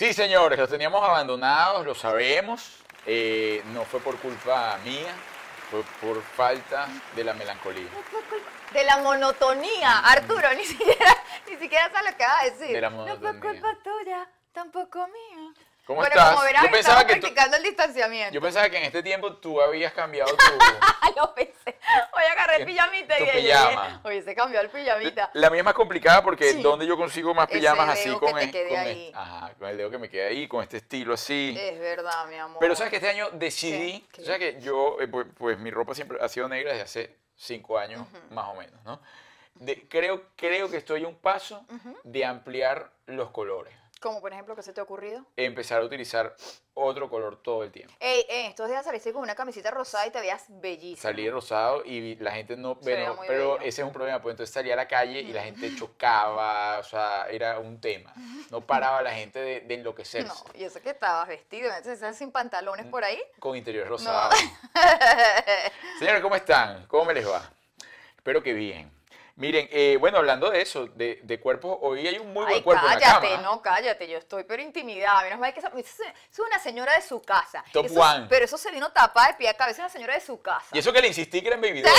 Sí, señores, los teníamos abandonados, lo sabemos. Eh, no fue por culpa mía, fue por falta de la melancolía. De la monotonía, Arturo, ni siquiera, ni siquiera sabes lo que va a decir. De la No fue monotonía. culpa tuya, tampoco mía. ¿Cómo bueno, estás? como verás, Yo pensaba tú- practicando el distanciamiento. Yo pensaba que en este tiempo tú habías cambiado tu... Lo pensé. Hoy agarré el pijamita Tu y pijama. Oye, se cambió el pijamita. La mía es más complicada porque Sí. ¿dónde yo consigo más Ese pijamas así con, que el- con el- ahí. ajá, con el dedo que me queda ahí, con este estilo así? Es verdad, mi amor. Pero sabes que este año decidí, ¿Qué? sabes que yo, eh, pues, pues mi ropa siempre ha sido negra desde hace cinco años, más o menos, ¿no? De- creo, creo que estoy a un paso de ampliar los colores, Como por ejemplo, ¿qué se te ha ocurrido? empezar a utilizar otro color todo el tiempo. Ey, ey, estos días saliste con una camisita rosada y te veías bellísima. Salí rosado y la gente no, veía pero, bello. ese es un problema, pues entonces salía a la calle y la gente chocaba, o sea, era un tema. No paraba la gente de, de enloquecerse No, y eso que estabas vestido, entonces estás sin pantalones por ahí. con interior rosado. Señores, ¿cómo están? ¿Cómo me les va? Espero que bien. Miren, eh, bueno, hablando de eso, de, de cuerpos, hoy hay un muy buen cuerpo en la cállate, cama. no, cállate, yo estoy pero intimidada. Menos mal que esa, es una señora de su casa. Top Eso- one. Pero eso se vino tapada de pie a cabeza, es una señora de su casa. Y eso que le insistí que era en baby doll.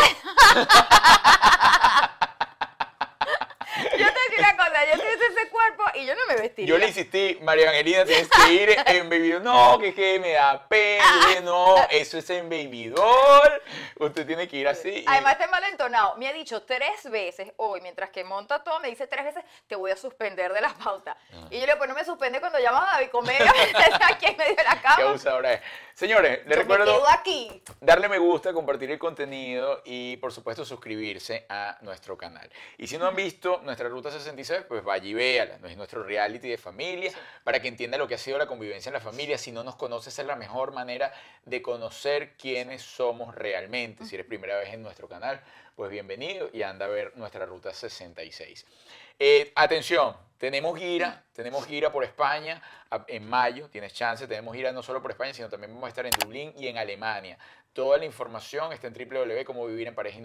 Yo te voy a decir una cosa, yo tuviese ese cuerpo y yo no me vestiría. Yo le insistí, María Angelina, tienes que ir doll. No, que, que me da pena. No, eso es en doll. Usted tiene que ir así. Además está mal entonado. Me ha dicho tres veces hoy, mientras que monta todo, me dice tres veces, te voy a suspender de la pauta. Ah. Y yo le digo, pues no me suspende cuando llamas a David Comedia, aquí en medio de la Qué cama. abusadora es. Señores, les Yo me recuerdo quedo aquí. darle me gusta, compartir el contenido y por supuesto suscribirse a nuestro canal. Y si no han visto nuestra Ruta 66, pues vaya y véala. Es nuestro reality de familia para que entienda lo que ha sido la convivencia en la familia. Si no nos conoces es la mejor manera de conocer quiénes somos realmente. Si eres primera vez en nuestro canal, pues bienvenido y anda a ver nuestra Ruta 66. Eh, atención, tenemos gira, tenemos gira por España en mayo, tienes chance, tenemos gira no solo por España, sino también vamos a estar en Dublín y en Alemania. Toda la información está en www.comovivirenpareja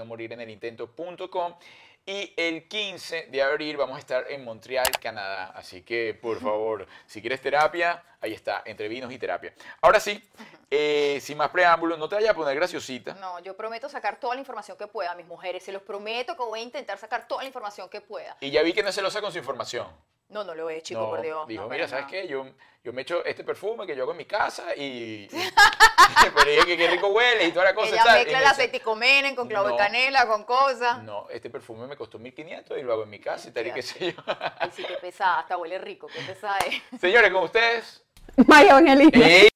y el 15 de abril vamos a estar en Montreal, Canadá. Así que, por favor, si quieres terapia, ahí está, entre vinos y terapia. Ahora sí, eh, sin más preámbulos, no te vayas a poner graciosita. No, yo prometo sacar toda la información que pueda, mis mujeres. Se los prometo que voy a intentar sacar toda la información que pueda. Y ya vi que no es celosa con su información. No, no lo he, chico, No, por Dios. Dijo, no, mira, ¿sabes qué? Yo, yo me echo este perfume que yo hago en mi casa y... y- pero dije que qué rico huele y toda la cosa. y Ella tal. Mezcla me el dice, aceiticomenen con clavo No. de canela, con cosas. No, este perfume me costó 1500 y lo hago en mi casa y tal y qué sé yo. Ay, sí, qué pesada, hasta huele rico, qué pesada es. Señores, con ustedes... María Evangelina.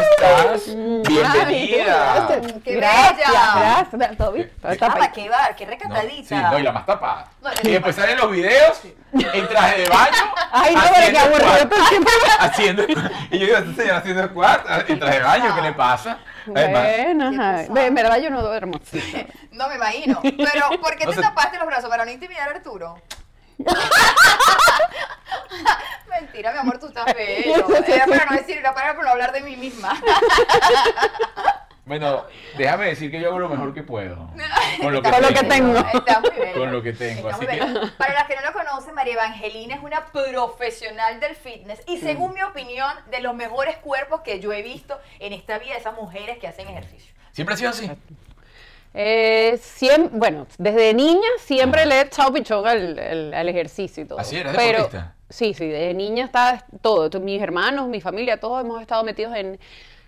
Estás? Bienvenida. Gracias. ¡Qué gracias, bella! gracias. ¿Todo bien? Todo está Ah, qué va, qué No, recatadita. sí, no, y la más tapada. No, y después salen los videos en traje de baño. Ay, no, pero qué haciendo aburrido squat. todo el tiempo. haciendo y yo digo, esta señora haciendo squat en traje de baño, ¿qué le pasa? Además, Bueno, ajá. pesado. De en verdad yo no duermo. No me imagino. Pero, ¿por qué No te sé. tapaste los brazos? ¿Para no intimidar a Arturo? Mentira, mi amor, tú estás bello. Era para no decir, era para no hablar de mí misma. bueno, déjame decir que yo hago lo mejor que puedo. Con lo que Con lo que tengo. tengo. Está muy bello. Con lo que tengo, así que-. Para las que no lo conocen, María Evangelina es una profesional del fitness y según mi opinión, de los mejores cuerpos que yo he visto en esta vida, esas mujeres que hacen ejercicio. Siempre ha sido así. Eh, siem- bueno, desde niña siempre le he echado pichón al, al- al ejercicio y todo. ¿Así eres Pero- deportista? Sí, sí, desde niña estaba todo. Mis hermanos, mi familia, todos hemos estado metidos en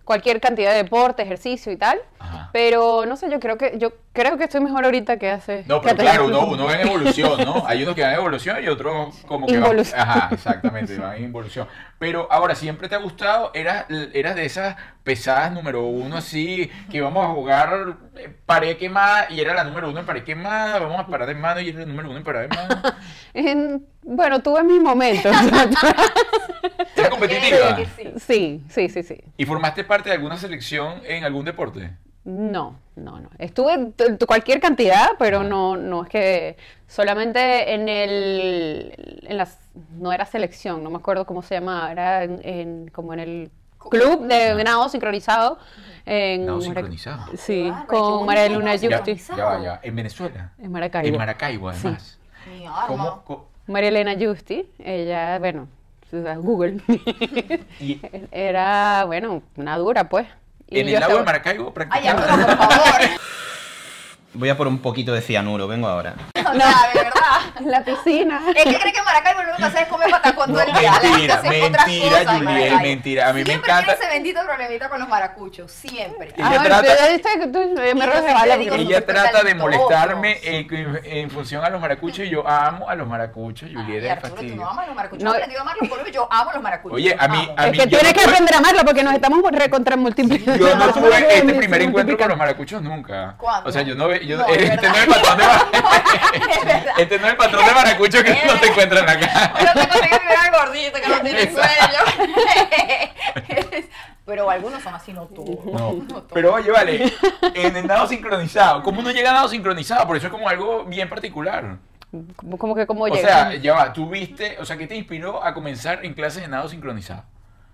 cualquier cantidad de deporte, ejercicio y tal. Ajá. Pero no sé, yo creo que yo creo que estoy mejor ahorita que hace. No, pero claro, uno, uno va en evolución, ¿no? Hay unos que van en evolución y otros como que van- Involución. Ajá, exactamente, van en involución. Pero ahora, ¿siempre te ha gustado? ¿Eras, eras de esas pesadas número uno así, que íbamos a jugar eh, pared quemada y era la número uno en pared quemada, vamos a parar de mano y era la número uno en pared de mano? En- bueno, tuve mis momentos. ¿Eras competitiva? Sí. sí, sí, sí, sí. ¿Y formaste parte de alguna selección en algún deporte? No, no, no. Estuve cualquier cantidad, pero no, no es que solamente en el, en las, no era selección, no me acuerdo cómo se llamaba, era en, en- como en el club de nado sincronizado. En Nado sincronizado. Sí, qué con María Luna nado Ya, ya va, ya. ¿En Venezuela? En Maracaibo. En Maracaibo, además. Mi arma. ¿Cómo, María Elena Justi, ella, bueno, Google, y era, bueno, una dura, pues. Y en el lago de estaba- Maracaibo Ay, por favor. Voy a por un poquito de cianuro, vengo ahora. O sea, de verdad. En la piscina. Es que cree que en Maracaibo lo único que hace es comer patacón todo el No, día. Mentira, mentira, Maracaibo. mentira. A mí me Siempre encanta- tiene ese bendito problemita con los maracuchos. Siempre. Ella Ah, trata- que me siempre porque- Ella súper trata de molestarme en, en- función a los maracuchos y yo amo a los maracuchos, Juliet, Ay, es Arturo, tú no amas a los maracuchos. No. No, he aprendido a amarlos por hoy. Yo amo a los maracuchos. Oye, a mí- a Es mí- que yo tienes no que aprender a amarlo porque nos estamos recontra multiplicando. Yo no tuve este primer encuentro con los maracuchos nunca. ¿Cuándo? O sea, yo no yo, No, es este no es el patrón de. Este no es el patrón de maracucho que no te encuentra en la calle. Pero te mirar gordito que no tiene sueño. Pero algunos son así, no todos. No, todos. pero oye, vale, en el nado sincronizado, ¿cómo uno llega a nado sincronizado? Por eso es como algo bien particular. Como- Como que como O llega. sea, ya va, tú viste, o sea, ¿qué te inspiró a comenzar en clases de nado sincronizado?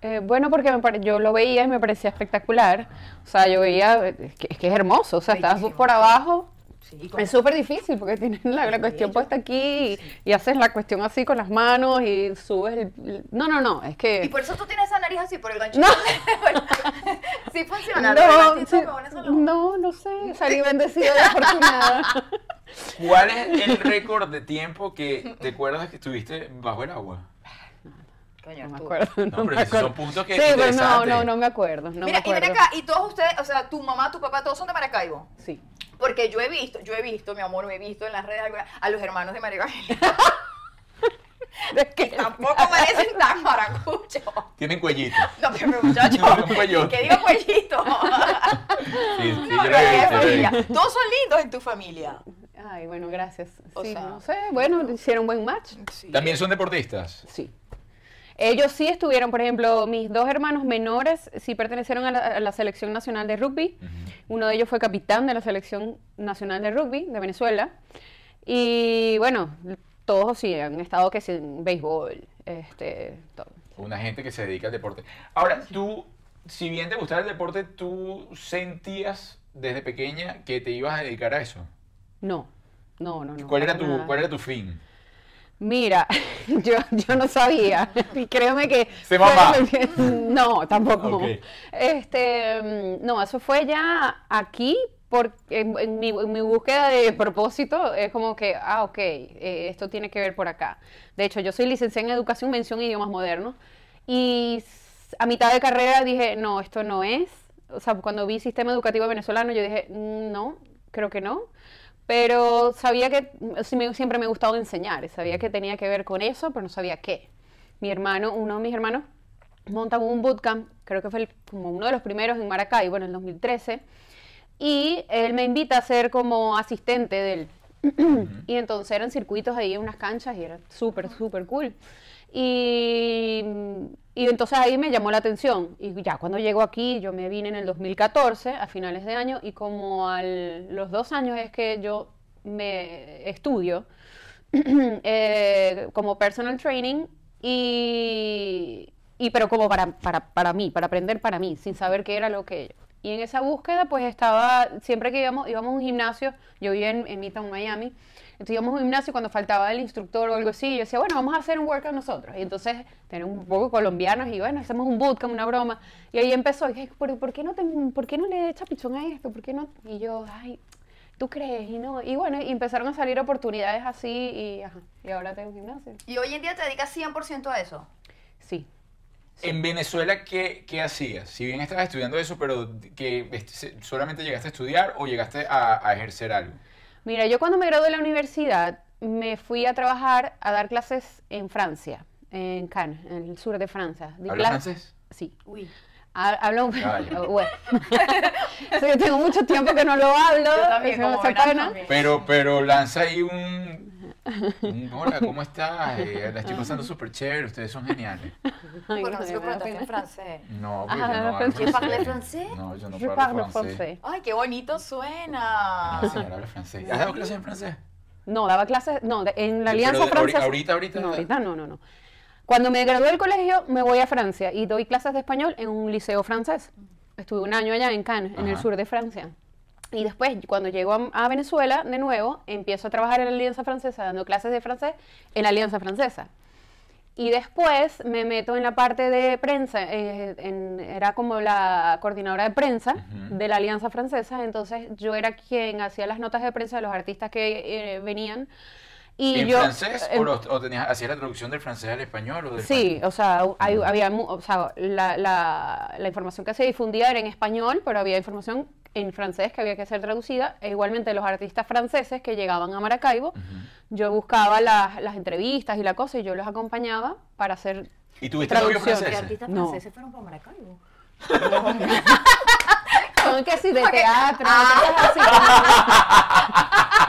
Eh, bueno, porque me pare- yo lo veía y me parecía espectacular. O sea, yo veía, es que es, que es hermoso. O sea, estás por abajo. Sí, con- Es súper difícil porque tienes la, la cuestión puesta aquí y, y haces la cuestión así con las manos y subes el... No, no, no, es Y que... por eso tú tienes esa nariz así, por el gancho. No. sí funciona. sí, no. no, no sé, salí bendecida y afortunada. ¿Cuál es el récord de tiempo que te acuerdas que estuviste bajo el agua? Coño, No me acuerdo. No, No, pero me esos acuerdo. son puntos que Sí, pero no, no, no me acuerdo. No Mira, me y ven acuerdo. acá, y todos ustedes, o sea, tu mamá, tu papá, todos son de Maracaibo. Sí. Porque yo he visto, yo he visto, mi amor, me he visto en las redes a los hermanos de María Evangelina. Que Tampoco parecen tan maracuchos. Tienen cuellito. No, pero muchachos. ¿Qué digo cuellito? Sí, sí, No, familia. Todos son lindos en tu familia. Ay, bueno, gracias. O sí, sea- no sé, bueno, hicieron buen match. Sí. ¿También son deportistas? Sí. Ellos sí estuvieron, por ejemplo, mis dos hermanos menores sí pertenecieron a la, a la selección nacional de rugby. Uno de ellos fue capitán de la selección nacional de rugby de Venezuela. Y bueno, todos sí han estado que sí, en béisbol, este, todo. Una gente que se dedica al deporte. Ahora, tú, si bien te gustaba el deporte, ¿tú sentías desde pequeña que te ibas a dedicar a eso? No, no, no, no. ¿Cuál era tu, nada. cuál era tu fin? Mira, yo, yo no sabía. Y créeme que. ¿Se mamá? fue- No, tampoco. Este, mm, no, eso fue ya aquí, porque en, en mi, en mi búsqueda de propósito es como que, ah, ok, eh, esto tiene que ver por acá. De hecho, yo soy licenciada en Educación, Mención e Idiomas Modernos. Y a mitad de carrera dije, no, esto no es. O sea, cuando vi sistema educativo venezolano, yo dije, "Mm, no, creo que no. Pero sabía que siempre me ha gustado enseñar, sabía que tenía que ver con eso, pero no sabía qué. Mi hermano, uno de mis hermanos, monta un bootcamp, creo que fue el- como uno de los primeros en Maracaibo en el 2013, y él me invita a ser como asistente de él. y entonces eran circuitos ahí en unas canchas y era súper, súper cool. Y, y entonces ahí me llamó la atención. Y ya cuando llego aquí, yo me vine en el 2014, a finales de año, y como a los dos años es que yo me estudio eh, como personal training y, y pero como para, para, para mí, para aprender para mí, sin saber qué era lo que Y en esa búsqueda, pues estaba, siempre que íbamos, íbamos a un gimnasio, yo vivía en, en Midtown, Miami, entonces íbamos a un gimnasio cuando faltaba el instructor o algo así, yo decía, bueno, vamos a hacer un workout nosotros. Y entonces, tenemos un poco colombianos y bueno, hacemos un bootcamp, una broma. Y ahí empezó, y dije, ¿por, por qué, no te, ¿por qué no le echas pichón a esto? ¿Por qué no? Y yo, ay, ¿tú crees? Y no, y bueno, y empezaron a salir oportunidades así y, ajá, y ahora tengo un gimnasio. Y hoy en día te dedicas 100% a eso. Sí. En Venezuela, ¿qué, ¿qué hacías? Si bien estabas estudiando eso, pero que este, solamente llegaste a estudiar o llegaste a, a ejercer algo. Mira, yo cuando me gradué de la universidad me fui a trabajar a dar clases en Francia, en Cannes, en el sur de Francia. Di ¿Hablas francés? Sí. Uy. Ha- Hablo, Ah, bueno. Sí, yo tengo mucho tiempo que no lo hablo. Yo también, eso me como hace verás, pena. también. Pero, pero lanza ahí un, Hola, ¿cómo estás? Eh, la estoy pasando súper chévere, ustedes son geniales. Ay, Bueno, no, no da preguntaste en francés. No, porque Ah, yo no hablo ¿tu parles francés? No, yo no parle francés. français. Ay, qué bonito suena. La señora habla francés. ¿Has dado clases en francés? No, daba clases, no, de- en la Sí, Alianza de- Francesa. ahorita- ahorita- No, ahorita no, no, no. Cuando me gradué del colegio, me voy a Francia y doy clases de español en un liceo francés. Estuve un año allá en Cannes, en el Ajá. sur de Francia. Y después, cuando llego a, a Venezuela, de nuevo, empiezo a trabajar en la Alianza Francesa, dando clases de francés en la Alianza Francesa. Y después me meto en la parte de prensa, eh, en- era como la coordinadora de prensa Ujú. de la Alianza Francesa, entonces yo era quien hacía las notas de prensa de los artistas que eh, venían. Y ¿En yo, francés en- o, lo- o tenías, hacías la traducción del francés al español? O del Sí, español? o sea, hay- había, o sea la, la- la información que se difundía era en español, pero había información en francés que había que ser traducida. E igualmente los artistas franceses que llegaban a Maracaibo, yo buscaba las, las entrevistas y la cosa y yo los acompañaba para hacer... ¿Y tuviste novio Traducción. ¿Qué francés? artistas No. franceses fueron para Maracaibo? Son que sí, de teatro, Ah. cosas así.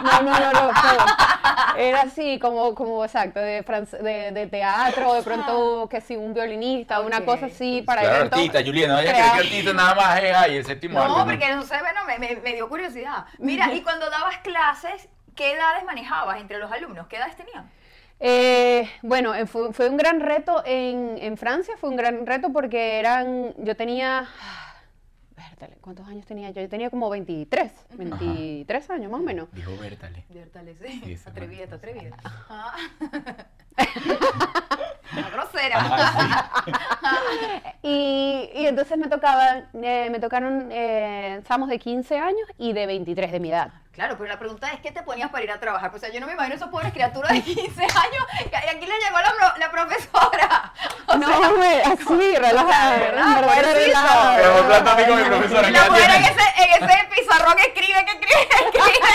No, no, no, no. no. Era así, como, como exacto, de, france- de, de teatro, de pronto que sí, un violinista, una Ok. cosa así para Claro, eventos. artista, Juliana, no vaya a crear- creer que artista nada más es ahí, el séptimo arte, No, porque no sé, bueno, me, me- me dio curiosidad. Mira, y cuando dabas clases, ¿qué edades manejabas entre los alumnos? ¿Qué edades tenían? Eh, bueno, eh, fue, fue un gran reto en, en Francia, fue un gran reto porque eran, yo tenía, vértale, ¿cuántos años tenía yo? Yo tenía como 23, 23 años más o menos. Dijo Bertale. Dale, Sí, sí. ese Atrevida, Ah. Grosera. Y, y entonces me tocaban, eh, me tocaron eh, chamos de 15 años y de 23 de mi edad. Claro, pero la pregunta es, ¿qué te ponías para ir a trabajar? O sea, yo no me imagino esos pobres criaturas de 15 años y aquí le llegó la, pro- la profesora. O no, sea, me, así, relajada, relajada. Pero mi profesora. y ¿qué la mujer en ese, en ese pizarrón escribe, que escribe, que escribe.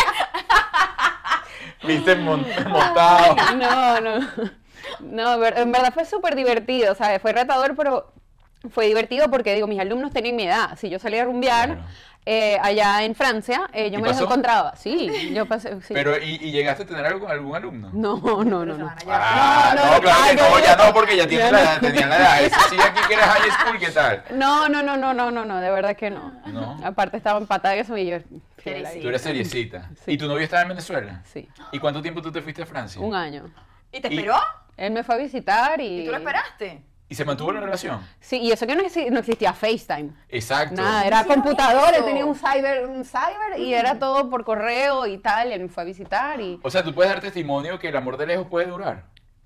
Viste mon- montado. No, no. No, en verdad fue súper divertido, ¿sabes? Fue retador, pero fue divertido porque, digo, mis alumnos tenían mi edad. Si yo salía a rumbear Claro. eh, allá en Francia, eh, yo ¿Y me los pasó? encontraba. Sí, yo pasé, sí. Pero, ¿y, y llegaste a tener algo con algún alumno? No, no, no, no. llevar. Ah, No, no, no, claro que no, no, ya no. no, porque ya tienes Ya la no. edad, tenían la edad. Ese sí aquí que eres high school, ¿qué tal? No, no, no, no, no, no, no, de verdad que no. No. Aparte estaba empatada que eso y yo. Tú eres seriecita. Sí. ¿Y tu novio estaba en Venezuela? Sí, ¿Y cuánto tiempo tú te fuiste a Francia? un año. ¿Y te Y- esperó? Él me fue a visitar y... ¿Y tú lo esperaste? ¿Y se mantuvo la relación? Sí, y eso que no, exi- no existía FaceTime. Exacto. Nada, era computadora, eso? tenía un cyber, un cyber y era todo por correo y tal, y él me fue a visitar y... O sea, tú puedes dar testimonio que el amor de lejos puede durar.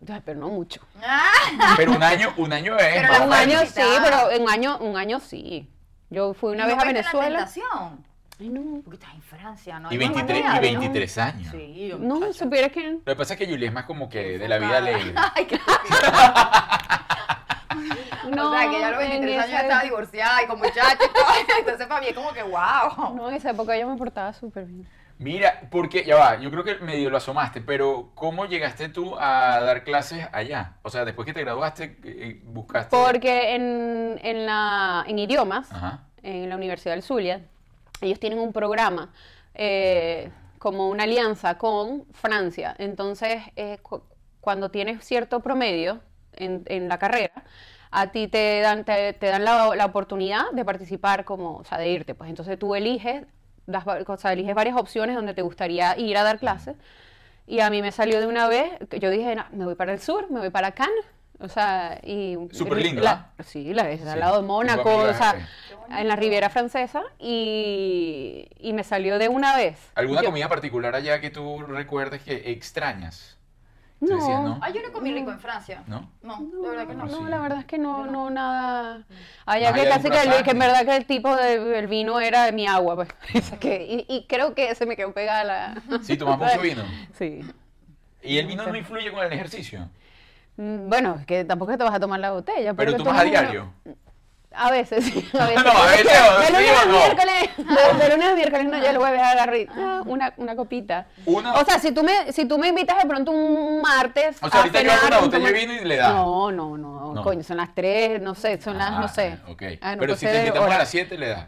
Ay, Pero no mucho. Ah, Pero un año, un año es. Pero Un año sí, pero un año, un año sí. Yo fui una ¿no vez a en la Venezuela. tentación? Ay, no. Porque estás en Francia, ¿no? Y Hay más 23, y manera, ¿no? 23 años. Sí, yo- No, supieras que... Lo que pasa es que Julie es más como que de la vida alegre. Ay, qué No, o sea, que ya a los en 23 años esa- estaba divorciada y con muchachos y todo. Entonces para mí es como que wow. No, en esa época yo me portaba súper bien. Mira, porque, ya va, yo creo que medio lo asomaste, pero ¿cómo llegaste tú a dar clases allá? O sea, después que te graduaste, eh, buscaste... Porque en, en, la, en idiomas, Ajá. en la Universidad del Zulia, ellos tienen un programa eh, como una alianza con Francia. Entonces, eh, cu- cuando tienes cierto promedio en, en la carrera, a ti te dan, te, te dan la, la oportunidad de participar como, o sea, de irte. Pues entonces tú eliges, das o sea, eliges varias opciones donde te gustaría ir a dar clases. Y a mí me salió de una vez, yo dije, "No, me voy para el sur, me voy para Cannes. O sea, y... Súper lindo, la- ¿ah? Sí, la, es Sí, al lado de Mónaco, o sea, eh. en la Riviera Francesa y, y me salió de una vez. ¿Alguna Yo- comida particular allá que tú recuerdes que extrañas? No, decías, ¿no? Ay, yo no comí rico en Francia. ¿No? No, de verdad que no. no, sí. la verdad es que no, no, no. nada. Allá que allá un casi que, que en verdad que el tipo del vino era mi agua, pues. Que- y, y creo que se me quedó pegada la. Sí, tomas mucho vino. Sí. ¿Y el vino no influye con el ejercicio? Mm, Bueno, es que tampoco te vas a tomar la botella. Pero porque tomas a uno- diario. A veces, sí. A veces. No, a veces, De lunes a no. miércoles. De, de lunes a miércoles, no, ya el jueves agarro y, ah, una, una copita. Una- O sea, si tú, me, si tú me invitas de pronto un martes. O sea, a ahorita yo abro una botella de vino y le das. No, no, no, No. Coño, son las tres, no sé, son las, Ah, no sé. Ok. Ah, no Pero puede si te invitamos a las 7, le das.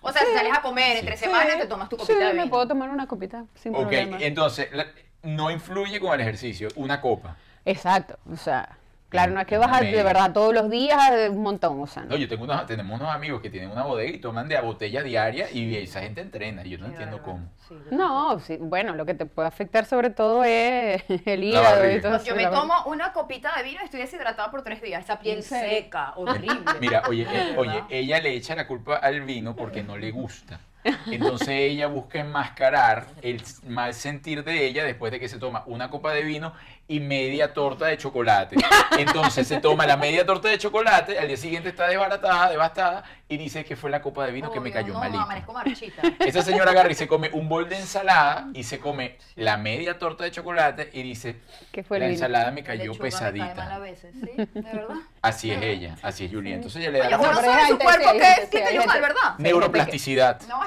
O sea, si sales a comer entre Sí. semanas, te tomas tu Sí, copita de me vino. puedo tomar una copita sin Ok, problema. entonces, la- no influye con el ejercicio, una copa. Exacto, o sea, claro, no es que Una vas a, de verdad todos los días eh, un montón, o sea, no. No, yo tengo unos, tenemos unos amigos que tienen una bodega y toman de a botella diaria y esa gente entrena. Y yo no Qué entiendo cómo. Sí, No, sí, bueno, lo que te puede afectar sobre todo es el hígado barriga. y todo No, eso. yo me tomo una copita de vino y estoy deshidratada por tres días. Esa piel seca, horrible. Mira, oye, eh, oye, ella le echa la culpa al vino porque no le gusta. Entonces ella busca enmascarar el mal sentir de ella después de que se toma una copa de vino y media torta de chocolate. Entonces se toma la media torta de chocolate, al día siguiente está desbaratada, devastada y dice que fue la copa de vino que me cayó no, malito. amanezco marchita. Esa señora agarra y se come un bol de ensalada y se come la media torta de chocolate y dice, ¿Qué fue la el vino? ensalada me cayó lechuga me cae mal a pesadita. veces, ¿sí? ¿De verdad? Así es ella, así es Julia. Entonces ella le da Oye, la no sabe su gente, cuerpo que gente, que cayó mal. ¿verdad? neuroplasticidad. No,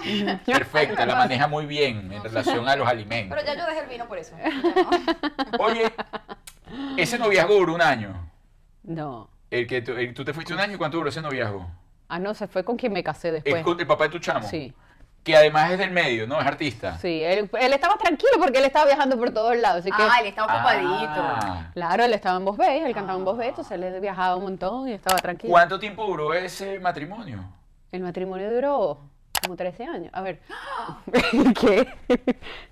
Perfecta, la maneja muy bien en relación a los alimentos. pero ya yo dejé el vino por eso. No. Oye, ese noviazgo duró un año. No. El que tú, el- tú te fuiste un año, ¿cuánto duró ese noviazgo? Ah, no, se fue con quien me casé Es después. con el papá de tu chamo. Sí, Que además es del medio, ¿no? Es artista. sí. Él, él estaba tranquilo porque él estaba viajando por todos lados. Así que, Ah, él está ocupadito. Ah. claro, él estaba en Voz Bay, él cantaba en Voz Bay, entonces él viajaba un montón y estaba tranquilo. ¿Cuánto tiempo duró ese matrimonio? El matrimonio duró como 13 años. A ver. ¿Qué?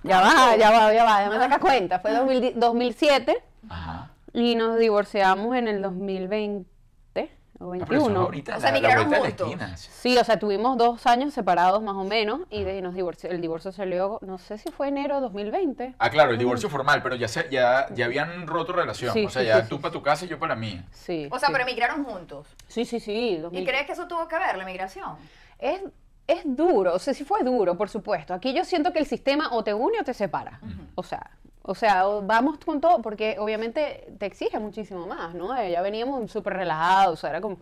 ya va, ya va, ya va, ya me saca cuenta. Fue 2000 2007 Ajá. Y nos divorciamos en el 2020 o Ah, pero eso 21. ahorita O sea, la- la, de esquina. Sí, o sea, tuvimos dos años separados más o menos y de, nos divorci- el divorcio salió, no sé si fue enero de 2020. Ah, claro, el divorcio formal, pero ya, se, ya, ya habían roto relación. Sí, o sea, sí, ya sí, tú sí, para tu casa y yo para mía. Sí. O sea, sí. pero emigraron juntos. Sí, sí, sí. ¿Y 2000. crees que eso tuvo que ver, la migración? Es, es duro, o sea, sí fue duro, por supuesto. Aquí yo siento que el sistema o te une o te separa. O sea, o sea, o vamos con todo, porque obviamente te exige muchísimo más, ¿no? Eh, Ya veníamos súper relajados, o sea, era como...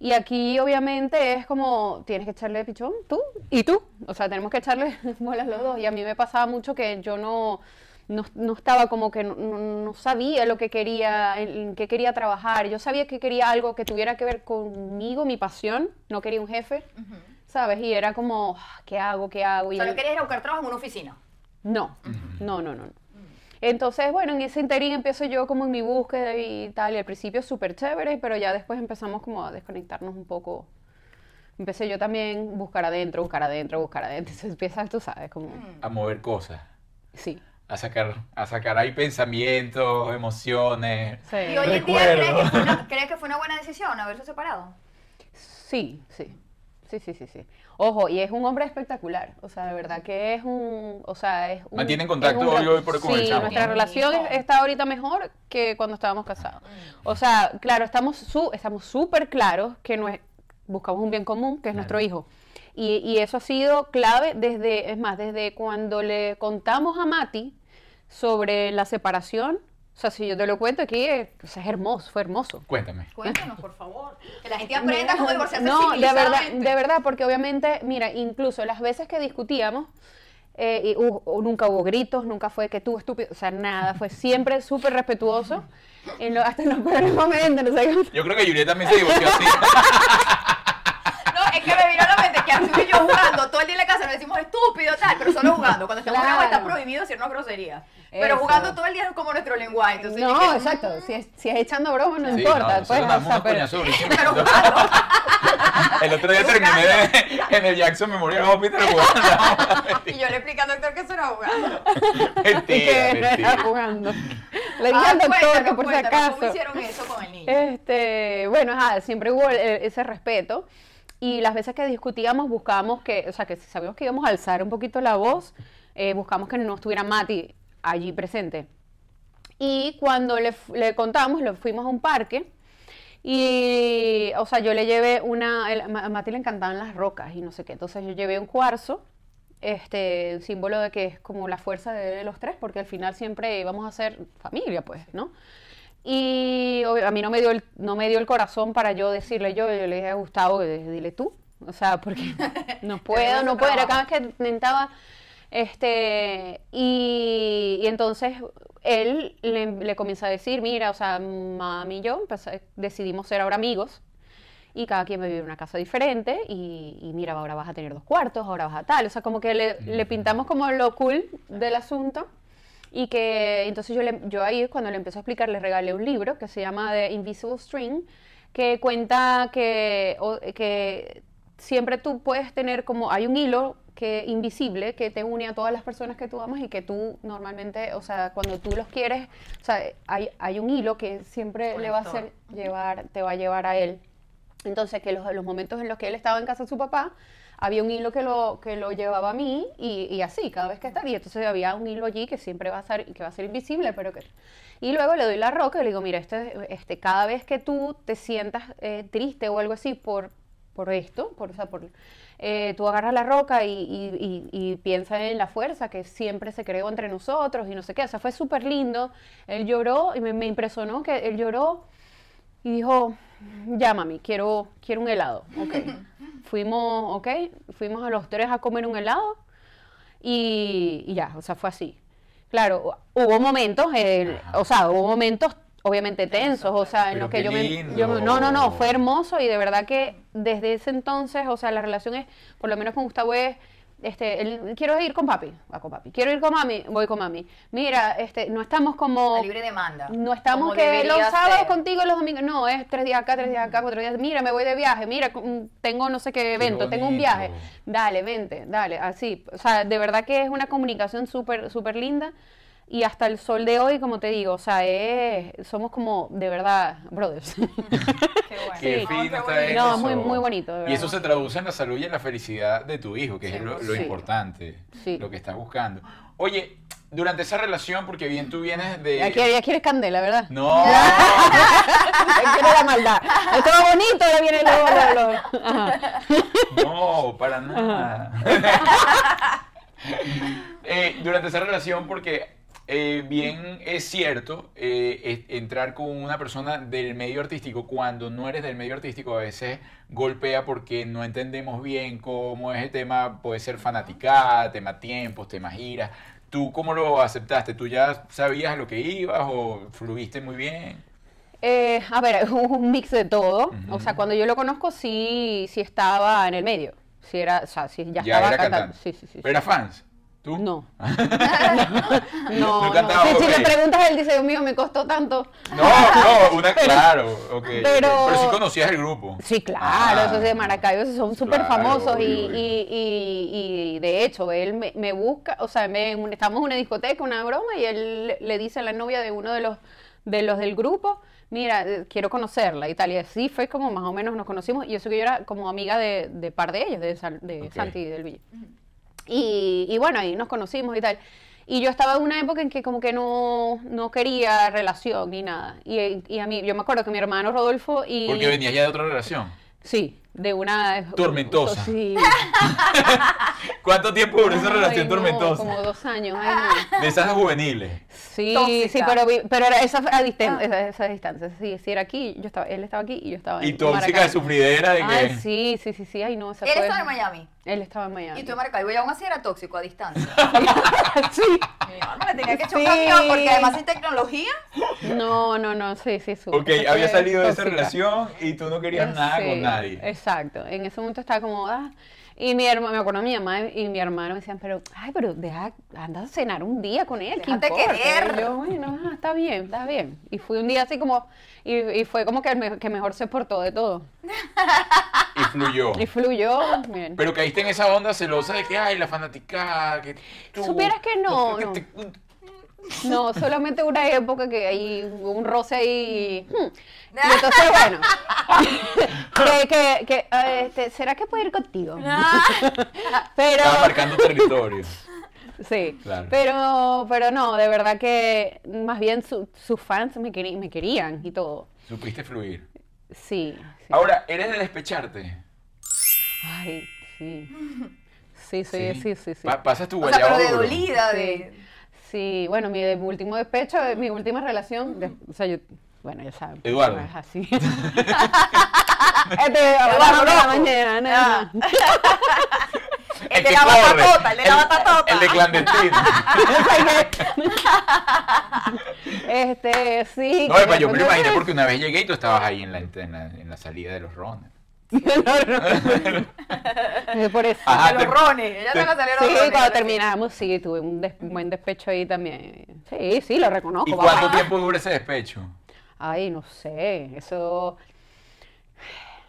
Y aquí obviamente es como, tienes que echarle pichón, tú y tú. O sea, tenemos que echarle bolas los dos. Y a mí me pasaba mucho que yo no, no, no estaba como que no, no- sabía lo que quería, en, qué quería trabajar. Yo sabía que quería algo que tuviera que ver conmigo, mi pasión. No quería un jefe, ¿sabes? Y era como, ah, ¿qué hago? ¿Qué hago? O Y sea, no querías ir a buscar trabajo en una oficina. no, no, no, no. no. Entonces, bueno, en ese interín empiezo yo como en mi búsqueda y tal, y al principio súper chévere, pero ya después empezamos como a desconectarnos un poco. Empecé yo también buscar adentro, buscar adentro, buscar adentro. Entonces empiezas, tú sabes, como, A mover cosas. sí. A sacar, a sacar ahí pensamientos, emociones. Sí, Y hoy en día, ¿crees que, fue una, crees que fue una buena decisión haberse separado? sí, sí. Sí, sí, sí, sí. Ojo, y es un hombre espectacular. O sea, de verdad que es un. O sea, es un. ¿Mantienen contacto un- hoy- hoy por- con el Sí, chamo? nuestra relación es- está ahorita mejor que cuando estábamos casados. O sea, claro, estamos su, estamos súper claros que no es- buscamos un bien común, que es nuestro hijo. Y, y eso ha sido clave desde, es más, desde cuando le contamos a Mati sobre la separación. O sea, si yo te lo cuento aquí, es, o sea, es hermoso, fue hermoso. Cuéntame. Cuéntanos, por favor. Que la gente aprenda cómo divorciarse No, de verdad, de verdad, porque obviamente, mira, incluso las veces que discutíamos, eh, y hu- nunca hubo gritos, nunca fue que tú estúpido, o sea, nada, fue siempre súper respetuoso, en lo- hasta en los peores momentos, no sé qué. Yo creo que Julieta también se divorció así. Que que Arturo y yo jugando todo el día en la casa nos decimos estúpido, tal, pero solo jugando. Cuando estamos Claro. jugando está prohibido decirnos groserías. Pero Eso. jugando todo el día es como nuestro lenguaje. Entonces, No, que- exacto, si es, si es echando broma no Sí, importa, no, pues, damos o sea, unos pero- coñazos durísimos. Pero jugando. El otro día terminé de- en el Jackson Memorial Hospital jugando. Y yo le explicando al doctor que eso era jugando. y Mentira, que no era mentira. jugando. Le dije Ah, al doctor que por si acaso. ¿Cómo hicieron eso con el niño? Este, bueno, ajá, siempre hubo e- ese respeto. Y las veces que discutíamos, buscábamos que, o sea, que sabíamos que íbamos a alzar un poquito la voz, eh, buscamos que no estuviera Mati allí presente. Y cuando le, le contamos, lo fuimos a un parque. Y, o sea, yo le llevé una. el- a Mati le encantaban las rocas y no sé qué. Entonces yo llevé un cuarzo, este, un símbolo de que es como la fuerza de los tres, porque al final siempre vamos a ser familia, pues, ¿no? Y a mí no me dio el, no me dio el corazón para yo decirle yo, yo le dije a Gustavo, eh, dile tú. O sea, porque no puedo, no puedo. Era cada vez que intentaba, este, y, y entonces él le, le comienza a decir, mira, o sea, mami y yo empecé- decidimos ser ahora amigos y cada quien vivir en una casa diferente y, y mira, ahora vas a tener dos cuartos, ahora vas a tal. O sea, como que le, le pintamos como lo cool del asunto y que entonces yo, le- yo ahí cuando le empecé a explicar le regalé un libro que se llama The Invisible String que cuenta que, o- que siempre tú puedes tener como hay un hilo que invisible que te une a todas las personas que tú amas y que tú normalmente, o sea, cuando tú los quieres, o sea, hay, hay un hilo que siempre le va a hacer llevar, te va a llevar a él. Entonces, que los, los momentos en los que él estaba en casa de su papá, había un hilo que lo, que lo llevaba a mí y, y así, cada vez que estaba. Y entonces había un hilo allí que siempre va a ser, que va a ser invisible, pero que... Y luego le doy la roca y le digo, mira, este, este, cada vez que tú te sientas eh, triste o algo así por, por esto, por, o sea, por, eh, tú agarras la roca y, y, y, y piensa en la fuerza que siempre se creó entre nosotros y no sé qué. O sea, fue súper lindo. Él lloró y me, me impresionó que él lloró y dijo, mami, quiero, quiero un helado. Ok. fuimos, ok, fuimos a los tres a comer un helado y, y ya, o sea, fue así. Claro, hubo momentos, el- o sea, hubo momentos obviamente tensos, o sea, en los que yo me, yo me- No, no, no, fue hermoso y de verdad que desde ese entonces, o sea, la relación es, por lo menos con Gustavo es, este, él, quiero ir con papi, va con papi, quiero ir con mami, voy con mami. Mira, este, no estamos como... A libre demanda. No estamos Como que los sábados ser. contigo, los domingos. No, es tres días acá, tres días acá, cuatro días. Mira, me voy de viaje. Mira, mm, tengo no sé qué evento, tengo un viaje. Dale, vente, dale, así. O sea, de verdad que es una comunicación súper, súper linda. Y hasta el sol de hoy, como te digo, o sea, es, somos como, de verdad, brothers. Qué bueno. Qué Sí. fino qué está. No, muy- muy bonito, de Y eso se traduce en la salud y en la felicidad de tu hijo, que es lo, lo Sí. importante, Sí. lo que estás buscando. Oye, durante esa relación, porque bien tú vienes de... Ya quieres, ya quieres candela, ¿verdad? No, Ya quieres la maldad. Esto va bonito, ahora viene Ajá. no, para nada. Eh, durante esa relación, porque eh, bien es cierto, eh, es- entrar con una persona del medio artístico, cuando no eres del medio artístico, a veces golpea porque no entendemos bien cómo es el tema, puede ser fanaticada, tema tiempos, tema giras. ¿Tú cómo lo aceptaste? ¿Tú ya sabías a lo que ibas o fluiste muy bien? Eh, a ver, un mix de todo. O sea, cuando yo lo conozco, sí, sí estaba en el medio. Sí era, o sea, sí, ya, Ya estaba era cantando. Sí, sí, sí. ¿Pero eras fans? ¿Tú? No. ¿No no, no. cantaba? Si, si le preguntas, él dice, Dios mío, me costó tanto. No, no, una, Pero- claro, ok. pero- Pero sí conocías el grupo. Sí, claro, Ah, esos de Maracaibo esos son súper Claro, famosos y, obvio, y- y- y de hecho él me, me busca, o sea, me, estamos en una discoteca, una broma y él le- dice a la novia de uno de los, de los del grupo, mira, eh, quiero conocerla y tal, y así fue como más o menos nos conocimos y eso que yo era como amiga de, de par de ellos, de, Sal- de. Santi y del Villa. Y, y bueno, ahí nos conocimos y tal. Y yo estaba en una época en que como que no, no quería relación ni nada. Y, y a mí, yo me acuerdo que mi hermano Rodolfo y... Porque venías ya de otra relación. Sí, de una... Tormentosa. Sí. ¿Cuánto tiempo duró esa relación no, tormentosa? Como dos años. ay, no. De esas juveniles. Sí, Tóxica. sí, pero, vi- pero era esa, a distan- esa, esa distancia. Sí, sí, era aquí, yo estaba, él estaba aquí y yo estaba Y en tóxica de sufridera de que... Ay, sí, sí, sí, sí, ay no, esa Él fue- estaba en Miami. Él estaba en Miami. Y tú en Maracaibo. Y aún así era tóxico a distancia. sí. Mi alma le tenía que echar Sí. un camión porque además sin tecnología. No, no, no, sí, sí. su- Ok, había salido de esa relación y tú no querías nada Sí, con nadie. Exacto. En ese momento estaba como, ah, y mi hermano, me acuerdo mi mamá y mi hermano me decían, pero, ay, pero deja, anda a cenar un día con él, ¿qué importa? querer. Y yo, bueno, ah, está bien, está bien. Y fui un día así como, y, y fue como que me- que mejor se portó de todo. Y fluyó. Y fluyó, bien. Pero caíste en esa onda celosa de que, ay, la fanaticada, que tú... Supieras que no, que no. te- No, solamente una época que hay un roce ahí. hmm. Y entonces, bueno, que, que, que, eh, este, ¿será que puedo ir contigo? Pero, Estaba marcando territorio. sí, Claro. pero, pero no, de verdad que más bien su- sus fans me, querí- me querían y todo. Supiste fluir. Sí, sí. Ahora, ¿eres de despecharte? Ay, sí. Sí, sí, sí, sí, sí. Pa- pasas tu O sea, guayabo pero de duro. dolida, de. Sí, bueno, mi último despecho, mi última relación, de- o sea, yo, bueno, ya saben. pues, Eduardo. Es así. este, Eduardo de la mañana, no, Ah. no. El El de la corre, batatota, el de la el- batatota. El de clandestino. Este, sí. No, que yo me lo imaginé porque una vez llegué y tú estabas ahí en la, en la, en la salida de los rones. No, por eso. Ajá, los rones. Ella te- se la salieron Sí, los rones. cuando terminamos, sí, tuve un, des- un buen despecho ahí también. Sí, sí, lo reconozco. ¿Y papá. cuánto tiempo dura ese despecho? Ay, no sé, eso...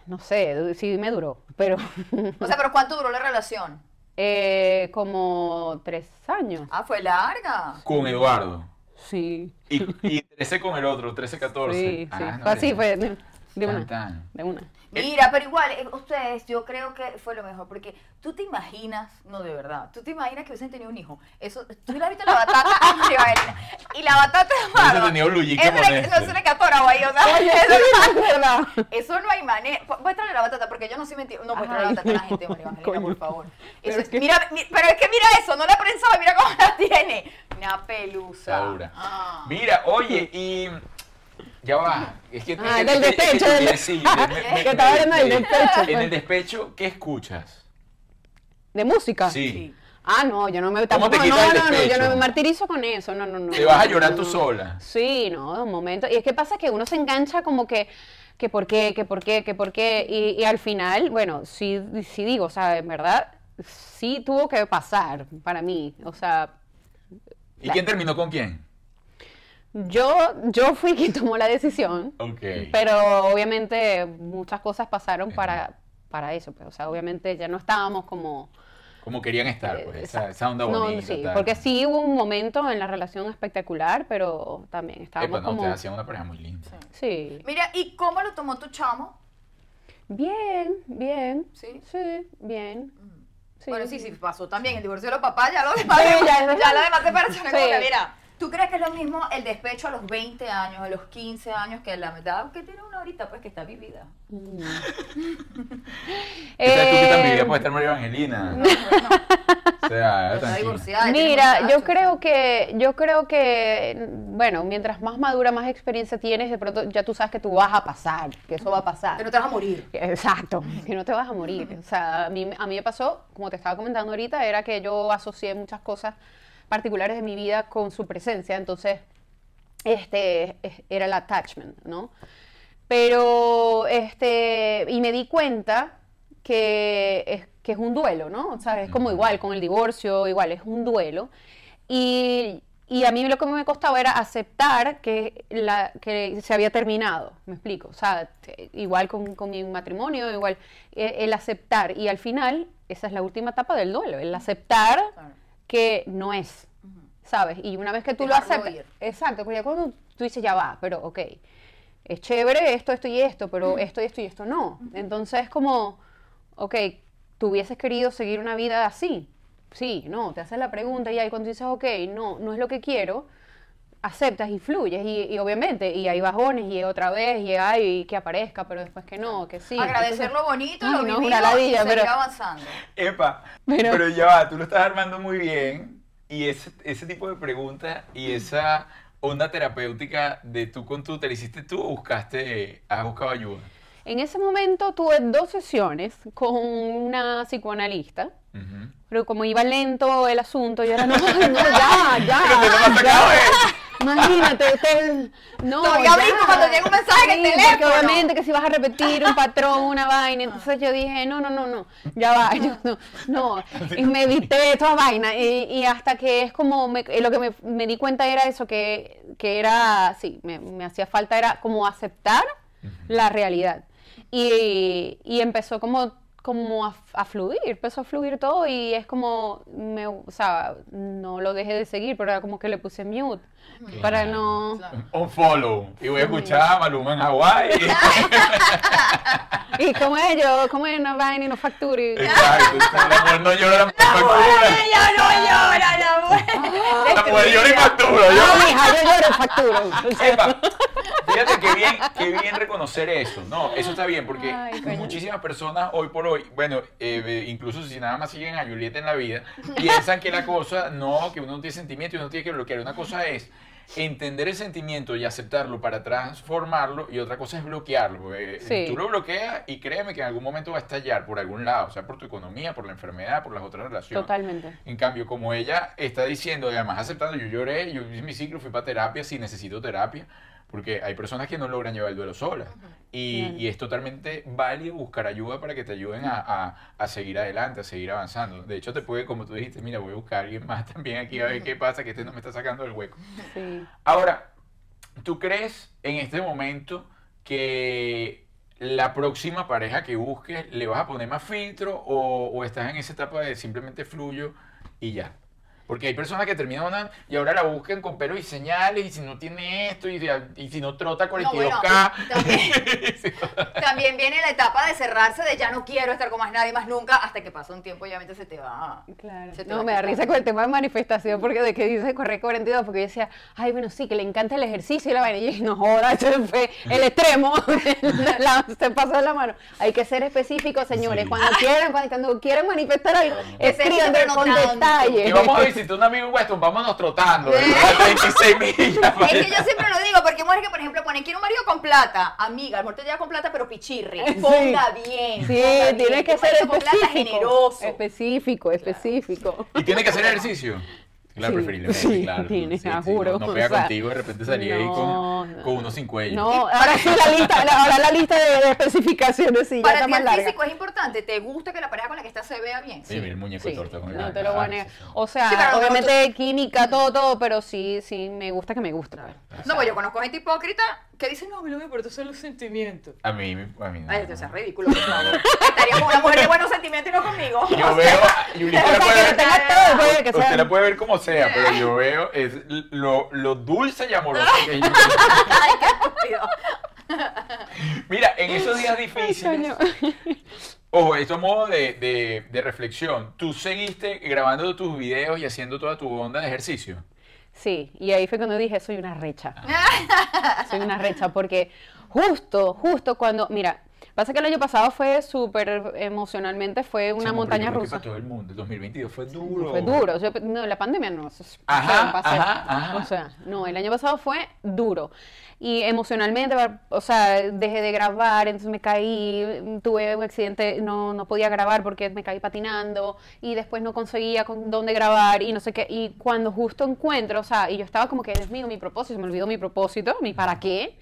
No sé, sí me duró, pero... O sea, pero ¿cuánto duró la relación? eh, como tres años. Ah, fue larga. Con Eduardo. Sí. Y, y 13 con el otro, 13, 14. Sí, sí. Ah, no, así, fue de, de Tan, una. tan. De una. Mira, pero igual, eh, ustedes, yo creo que fue lo mejor, porque tú te imaginas, no de verdad, tú te imaginas que hubiesen tenido un hijo. Eso, tú le has visto la batata a y la batata de Hubiese Amado, tenido Luyique eso le- Monesto. no se le quedó atorado ahí, o sea, Oye, eso, eso no hay manera. Muéstrale la batata, porque yo no soy mentira. No, muéstrale la batata a la gente, María Evangelina, por favor. Pero Eso es es- que- mira, mi- pero es que mira eso, no la ha prensado, mira cómo la tiene. Una pelusa. Ah. Mira, oye, y ya va. Es que Ah, es- del es que- despecho, es que- del- sí, me- me- Que estaba hablando del me- despecho, En el despecho, ¿qué escuchas? ¿De música? Sí. Sí. Ah, no, yo no me... ¿Cómo Tampoco, te no, el no, no, yo no me martirizo con eso, no, no, no. Te vas a llorar no, tú no. sola. Sí, no, de un momento. Y es que pasa que uno se engancha como que, que por qué, que por qué, que por qué. Y, y al final, bueno, sí, sí digo, o sea, en verdad, sí tuvo que pasar para mí. O sea, ¿Y quién terminó con quién? Yo, yo fui quien tomó la decisión, Ok. pero obviamente muchas cosas pasaron para, para eso. Pues, o sea, obviamente ya no estábamos como... Como querían estar, pues, esa, esa onda No, bonita. sí, tal. porque sí hubo un momento en la relación espectacular, pero también estábamos Epa, no, como... ustedes hacían una pareja muy linda. Sí. Mira, ¿y cómo lo tomó tu chamo? Bien, bien. ¿Sí? Sí, bien. Sí. Bueno, sí, sí, pasó también el divorcio de los papás, ya lo demás, Sí, ya, ya lo demás separación es como Sí. que, mira, ¿tú crees que es lo mismo el despecho a los 20 años, a los 15 años, que la mitad que tiene una ahorita, pues, que está vivida? ¿Qué tal tú que tan vivida Eh, puede estar María Evangelina? No, bueno, O sea, está divorciada. Mira, yo creo que, yo creo que, bueno, mientras más madura, más experiencia tienes, de pronto ya tú sabes que tú vas a pasar, que eso va a pasar. Que no te vas a morir. Exacto, que no te vas a morir. O sea, a mí, a mí me pasó, como te estaba comentando ahorita, era que yo asocié muchas cosas particulares de mi vida con su presencia, entonces, este, es- era el attachment, ¿no? Pero, este, y me di cuenta que es, que es un duelo, ¿no? O sea, es como igual con el divorcio, igual, es un duelo. Y, y a mí lo que me costaba era aceptar que, la, que se había terminado, me explico. O sea, te- igual con, con mi matrimonio, igual, eh, el aceptar. Y al final, esa es la última etapa del duelo, el aceptar Claro. Que no es, ¿sabes? Y una vez que tú lo aceptas, ir. exacto, porque ya cuando tú dices, ya va, pero ok, es chévere esto, esto y esto, pero esto y esto y esto no. Entonces es como, ok, tú hubieses querido seguir una vida así. Sí, no, te haces la pregunta y ahí cuando dices, ok, no, no es lo que quiero, aceptas y fluyes y, y obviamente, y hay bajones y otra vez y hay que aparezca, pero después que no, que sí. Agradecer Entonces- lo bonito, Ay, lo no, vivido una ladilla, y seguir pero- avanzando. Epa, Pero- pero, ya va, tú lo estás armando muy bien y ese, ese tipo de preguntas y esa onda terapéutica de tú con tú, ¿te la hiciste tú o buscaste, has buscado ayuda? En ese momento tuve dos sesiones con una psicoanalista, pero como iba lento el asunto, yo era, no, no, ya, ya. Pero tú no me has ya. sacado eso. Imagínate, usted, no, Todavía ya. brinco cuando llega un mensaje en el teléfono. obviamente que si vas a repetir un patrón, una vaina, entonces yo dije, no, no, no, no, ya va, yo no, no, y medité toda vaina, y, y hasta que es como, me- eh, lo que me, me di cuenta era eso, que, que era, sí, me, me hacía falta, era como aceptar la realidad, y, y empezó como como a, a fluir, empezó a fluir todo y es como, me, o sea, no lo dejé de seguir, pero era como que le puse mute para no... Claro. Un follow. Y voy a escuchar a Maluma en Hawái. Y como es yo, como es no vaina y no facture. Exacto. El amor no llora, la mujer factura. Ella no llora, la mujer. La mujer llora y factura. No, yo- mija, yo lloro facturo. Epa, fíjate qué bien, qué bien reconocer eso. No, eso está bien porque Ay, muchísimas personas hoy por hoy, bueno, eh, eh, incluso si nada más siguen a Julieta en la vida, piensan que la cosa, no, que uno no tiene sentimiento y uno tiene que bloquear. Una cosa es entender el sentimiento y aceptarlo para transformarlo y otra cosa es bloquearlo. Sí. Tú lo bloqueas y créeme que en algún momento va a estallar por algún lado, o sea, por tu economía, por la enfermedad, por las otras relaciones. Totalmente. En cambio, como ella está diciendo, y además aceptando, yo lloré, yo hice mi ciclo, fui para terapia, si necesito terapia, porque hay personas que no logran llevar el duelo solas. Y, Claro. y es totalmente válido buscar ayuda para que te ayuden a, a- a seguir adelante, a seguir avanzando. De hecho, te puede, como tú dijiste, mira, voy a buscar a alguien más también aquí a ver qué pasa, que este no me está sacando del hueco. Sí. Ahora, ¿tú crees en este momento que la próxima pareja que busques le vas a poner más filtro o, o estás en esa etapa de simplemente fluyo y ya? Porque hay personas que terminan y ahora la buscan con pelos y señales y si no tiene esto y, y si no trota No, 42K. bueno, también, también viene la etapa de cerrarse, de ya no quiero estar con más nadie más nunca, hasta que pasa un tiempo y obviamente se te va. Claro. Se te No, va me da risa con el tema de manifestación, porque de que dice correr 42, porque yo decía, ay, bueno, sí, que le encanta el ejercicio y la vaina, y yo dije, no joda, ese fue el extremo, la- se pasó de la mano. Hay que ser específicos, señores, Sí. cuando quieran, cuando, cuando quieran manifestar algo, escriban no con detalle. Y vamos a visitar un amigo en Weston, vámonos trotando. Eh. 26 millas. Es que yo siempre lo digo, porque mujeres que, por ejemplo, ponen, quiero un marido con plata. Amiga, el muerto ya con plata, pero pichirri. Sí. Ponga bien. Sí, ponga tiene bien. que ser marido con plata específico. generoso. Específico, específico. ¿Y tiene que hacer ejercicio? Claro, Sí, preferiblemente, sí, claro. tiene, Sí, sí, juro, no, no o pega sea, contigo, de repente salía ahí no, con, no. con uno sin cuello. No, ahora sí la lista, la- ahora la lista de, de especificaciones sí, ya Para está ti el larga. físico es importante. ¿Te gusta que la pareja con la que estás se vea bien? Mira el muñeco de Sí, torta con el no te lo voy a negar. sí, sí. O sea, Sí, obviamente química, todo, todo, pero sí, sí, me gusta que me guste. pues. No, pues yo conozco gente hipócrita que dice, no, no me importa, son los sentimientos. A mí, a mí no. Ay, esto es ridículo, por favor. Estaría con una mujer de buenos sentimientos y no conmigo. Yo veo, y O la puede ver, todo, usted la puede ver como sea, pero yo veo es lo, lo dulce y amoroso que ella Ay, qué estúpido. Mira, en esos días difíciles, ojo, esto a modo de, de, de reflexión, ¿tú seguiste grabando tus videos y haciendo toda tu onda de ejercicio? Sí, y ahí fue cuando dije, soy una recha. soy una recha, porque justo, justo cuando, mira, pasa que el año pasado fue súper emocionalmente, fue una montaña rusa. Para todo el mundo, el 2022 fue duro. Fue duro, yo- no, la pandemia no, eso es- Ajá, ajá, ajá. O sea, no, el año pasado fue duro. Y emocionalmente, o sea, dejé de grabar, entonces me caí, tuve un accidente, no, no podía grabar porque me caí patinando y después no conseguía con dónde grabar y no sé qué. Y cuando justo encuentro, o sea, y yo estaba como que, Dios mío, mi propósito, me olvidó mi propósito, mi para qué.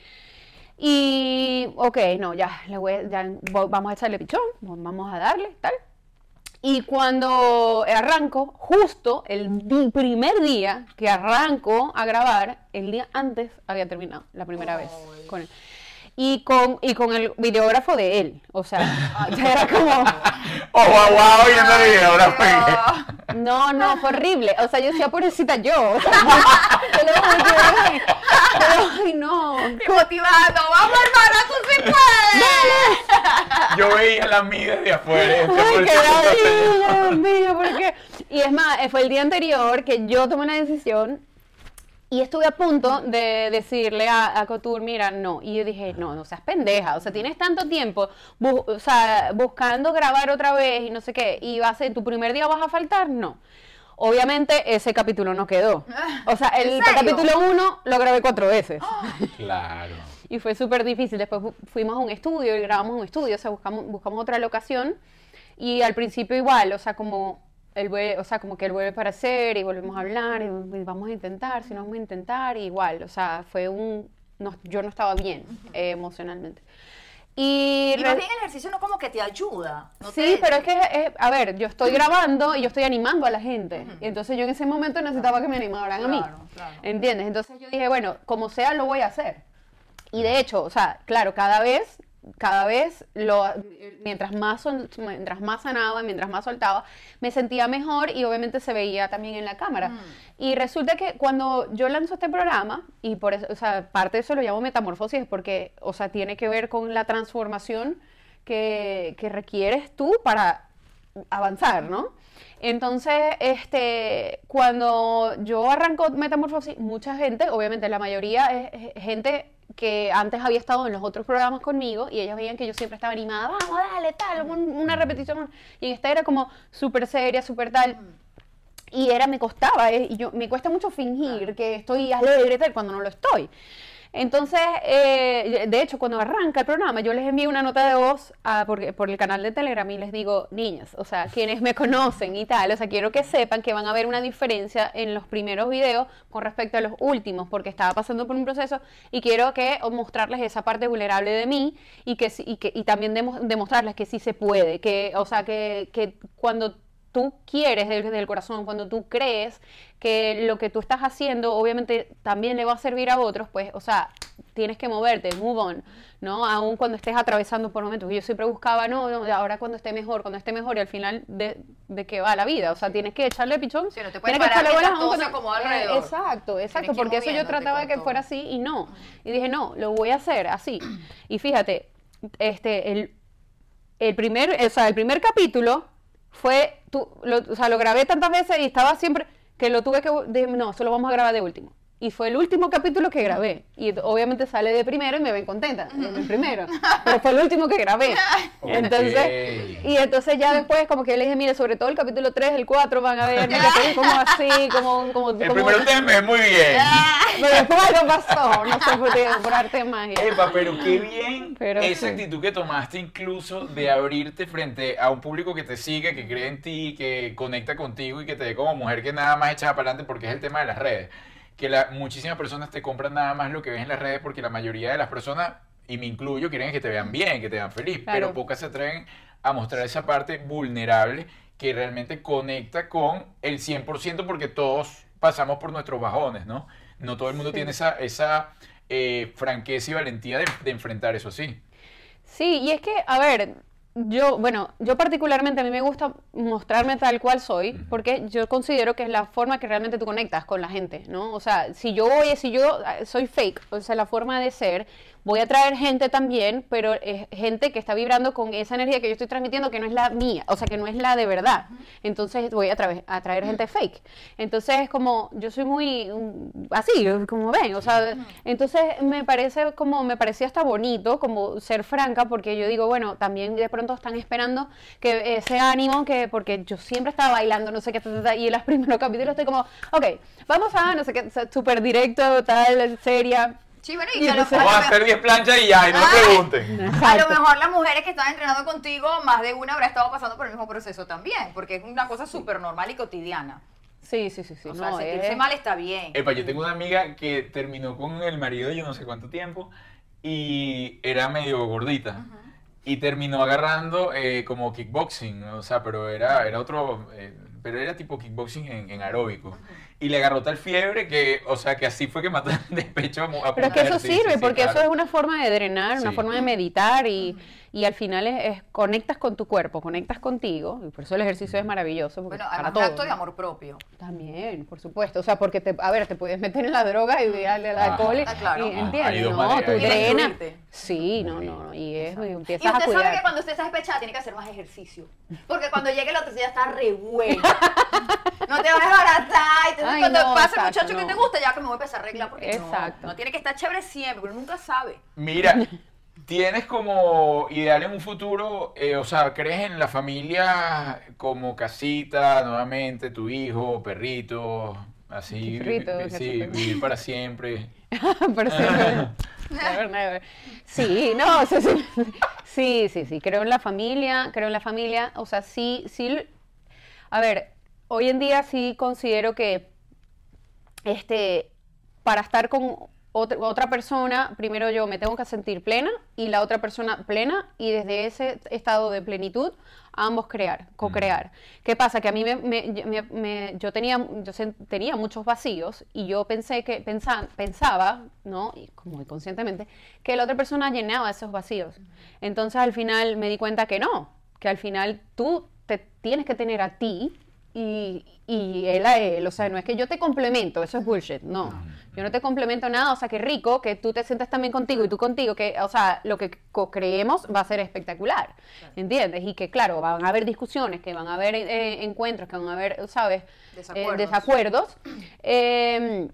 Y, ok, no, ya, le voy, ya vamos a echarle pichón, vamos a darle, tal. Y cuando arranco, justo el primer día que arranco a grabar, el día antes había terminado, la primera vez con él. Y con, y con el videógrafo de él, o sea, era como, Oh, wow, wow, viendo el fue. no, no, fue horrible. O sea, yo decía, pobrecita yo. O sea, yo le dije, "Ay, pero, ay, no. Y motivando, vamos hermana, tú sí puedes. Yo veía la mía de afuera. Ay, por qué Dios mío, porque... Y es más, eh, fue el día anterior que yo tomé una decisión y estuve a punto de decirle a, a Couture, mira, no. Y yo dije, no, no seas pendeja. O sea, tienes tanto tiempo bu- o sea, buscando grabar otra vez y no sé qué. Y va a ser, tu primer día vas a faltar, no. Obviamente ese capítulo no quedó. O sea, el capítulo 1 lo grabé cuatro veces. Claro. Y fue súper difícil. Después fu- fuimos a un estudio y grabamos un estudio, o sea, buscamos, buscamos otra locación. Y al principio igual, o sea, como él vuelve, o sea, como que él vuelve para hacer y volvemos a hablar y, y vamos a intentar, si no vamos a intentar, y igual, o sea, fue un... no- yo no estaba bien eh, emocionalmente. Y, Y más bien el ejercicio no como que te ayuda. ¿no Sí, te- pero es que, eh, a ver, yo estoy grabando y yo estoy animando a la gente. Y entonces yo en ese momento necesitaba que me animaran a mí. Claro, claro. ¿Entiendes? Entonces yo dije, bueno, como sea, lo voy a hacer. Y de hecho, o sea, claro, cada vez, cada vez, lo, mientras, más sol- mientras más sanaba, mientras más soltaba, me sentía mejor y obviamente se veía también en la cámara. Y resulta que cuando yo lanzo este programa, y por eso, o sea, parte de eso lo llamo metamorfosis, porque, o sea, tiene que ver con la transformación que, que requieres tú para avanzar, ¿no? Entonces, este, cuando yo arranco Metamorfosis, mucha gente, obviamente la mayoría es gente que antes había estado en los otros programas conmigo y ellas veían que yo siempre estaba animada, vamos, dale, tal, un- una repetición. Y esta era como súper seria, súper tal. Y era, me costaba, eh, y yo, me cuesta mucho fingir que estoy alegre tal cuando no lo estoy. Entonces, eh, de hecho, cuando arranca el programa, yo les envío una nota de voz a- por, por el canal de Telegram y les digo, niñas, o sea, quienes me conocen y tal, o sea, quiero que sepan que van a ver una diferencia en los primeros videos con respecto a los últimos, porque estaba pasando por un proceso y quiero que mostrarles esa parte vulnerable de mí y que y, que, y también demo- demostrarles que sí se puede, que, o sea, que, que cuando tú quieres desde el corazón, cuando tú crees que lo que tú estás haciendo obviamente también le va a servir a otros, pues, o sea, tienes que moverte, move on, ¿no? Aún cuando estés atravesando por momentos. Yo siempre buscaba, no, no, ahora cuando esté mejor, cuando esté mejor, y al final, ¿de, de qué va la vida? O sea, tienes que echarle pichón. Sí, no te puedes tienes que parar echarle bolas se cuando- acomoda Eh, alrededor. Exacto, exacto, que porque eso yo trataba de que todo. fuera así y no. Y dije, no, lo voy a hacer así. Y fíjate, este, el, el primer, o sea, el primer capítulo fue, tú, lo, o sea, lo grabé tantas veces y estaba siempre que lo tuve que, dije, no, solo vamos a grabar de último. Y fue el último capítulo que grabé. Y obviamente sale de primero y me ven contenta, en el primero. Pero fue el último que grabé. Entonces, y entonces ya después como que yo le dije, mire, sobre todo el capítulo 3, el 4 van a ver, que como así, como... como, El como- primero te ves muy bien. Pero después algo pasó, no sé por por arte de magia. Epa, pero qué bien Pero esa sí. actitud que tomaste incluso de abrirte frente a un público que te sigue, que cree en ti, que conecta contigo y que te ve como mujer que nada más echada para adelante porque es el tema de las redes. Que la, muchísimas personas te compran nada más lo que ves en las redes porque la mayoría de las personas, y me incluyo, quieren que te vean bien, que te vean feliz, Claro. pero pocas se atreven a mostrar esa parte vulnerable que realmente conecta con el 100% porque todos pasamos por nuestros bajones, ¿no? No todo el mundo Sí. tiene esa, esa eh, franqueza y valentía de, de enfrentar eso así. Sí, y es que, a ver, yo, bueno, yo particularmente a mí me gusta mostrarme tal cual soy, porque yo considero que es la forma que realmente tú conectas con la gente, ¿no? O sea, si yo voy, si yo eh, soy fake, o sea, la forma de ser, voy a traer gente también, pero es gente que está vibrando con esa energía que yo estoy transmitiendo que no es la mía, o sea, que no es la de verdad. Entonces voy a, traer a traer gente fake. Entonces es como, yo soy muy mm, así, como ven, o sea, entonces me parece como, me parecía hasta bonito como ser franca, porque yo digo, bueno, también de pronto están esperando que ese ánimo, que porque yo siempre estaba bailando, no sé qué, y en los primeros capítulos estoy como, ok, vamos a, no sé qué, súper directo, tal, seria. Sí, bueno, Y y a lo, entonces- a lo Vamos a hacer mejor- 10 planchas y ya, y no me Ay. pregunten. a lo mejor las mujeres que están entrenando contigo, más de una habrá estado pasando por el mismo proceso también, porque es una cosa súper normal y cotidiana. Sí, sí, sí, sí. o sea, no, sentirse es- mal está bien. Epa, yo tengo una amiga que terminó con el marido yo no sé cuánto tiempo y era medio gordita. Y terminó agarrando eh, como kickboxing, o sea, pero era, era otro, eh, pero era tipo kickboxing en, en aeróbico. Y le agarró tal fiebre que, o sea, que así fue que mató el despecho a, Pero es que de eso sirve, sí, porque eso es claro. una forma de drenar, una Sí. forma de meditar y, y al final es, es- conectas con tu cuerpo, conectas contigo, y por eso el ejercicio es maravilloso, porque Bueno, para todo. acto de amor propio. También, por supuesto, o sea, porque te, a ver, te puedes meter en la droga y darle al Ajá. alcohol, y- Ah, claro. y, Ajá, ¿entiendes? No, maneras tú de- Y drenas. Sí, no, no, no, y, es, y Y empiezas a usted sabe que cuidar. cuando usted está despechada tiene que hacer más ejercicio. Porque cuando llegue el otro día está re bueno. No te vas a desbaratar. Entonces Ay, cuando no, pase el muchacho que te gusta, ya que me voy a empezar a arreglar porque no, Exacto. no tiene que estar chévere siempre, pero nunca sabe. Mira, tienes como ideal en un futuro, eh, o sea, crees en la familia como casita, nuevamente, tu hijo, perrito, así, Perrito, sí, vivir para siempre. Pero siempre- never, never. Sí, no, sí, sí, sí, sí, sí, creo en la familia, creo en la familia, o sea, sí, sí, a ver, hoy en día sí considero que, este, para estar con otra, otra persona, primero yo me tengo que sentir plena y la otra persona plena y desde ese estado de plenitud ambos crear, co-crear. ¿Qué pasa? Que a mí me, me- me- me- yo tenía yo sen- tenía muchos vacíos y yo pensé que pensa- pensaba, ¿no? Y como inconscientemente que la otra persona llenaba esos vacíos. Entonces al final me di cuenta que no, que al final tú te tienes que tener a ti y, y él a él. O sea, no es que yo te complemento, eso es bullshit. No, yo no te complemento nada. O sea, que rico que tú te sientas también contigo y tú contigo, que, o sea, lo que co-creemos va a ser espectacular. ¿Entiendes? Y que, claro, van a haber discusiones, que van a haber eh, encuentros, que van a haber, ¿sabes? Eh, Desacuerdos. desacuerdos. Eh,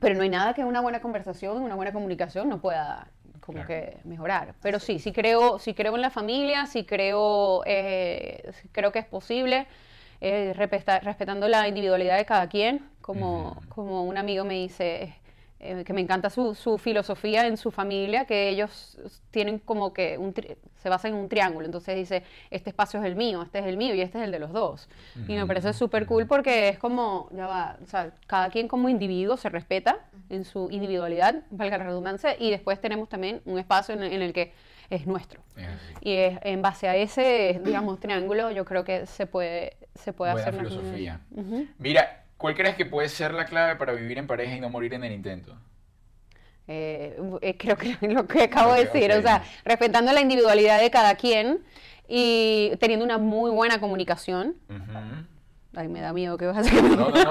pero no hay nada que una buena conversación, una buena comunicación no pueda como Claro. que mejorar. Pero sí, sí creo, sí creo en la familia, sí creo, eh, sí creo que es posible, eh, respeta- respetando la individualidad de cada quien. Como, como un amigo me dice, eh, que me encanta su, su filosofía en su familia, que ellos tienen como que un tri- se basa en un triángulo. Entonces dice, este espacio es el mío, este es el mío y este es el de los dos. Y me parece súper cool porque es como, ya va, o sea, cada quien como individuo se respeta en su individualidad, valga la redundancia, y después tenemos también un espacio en, en el que es nuestro. Y es- en base a ese, digamos, triángulo, yo creo que se puede, se puede Buena hacer filosofía. Mira, ¿cuál crees que puede ser la clave para vivir en pareja y no morir en el intento? Eh, eh, creo que lo que acabo de decir, o sea, respetando la individualidad de cada quien y teniendo una muy buena comunicación. Ay, me da miedo que vas a hacer. No, no, no.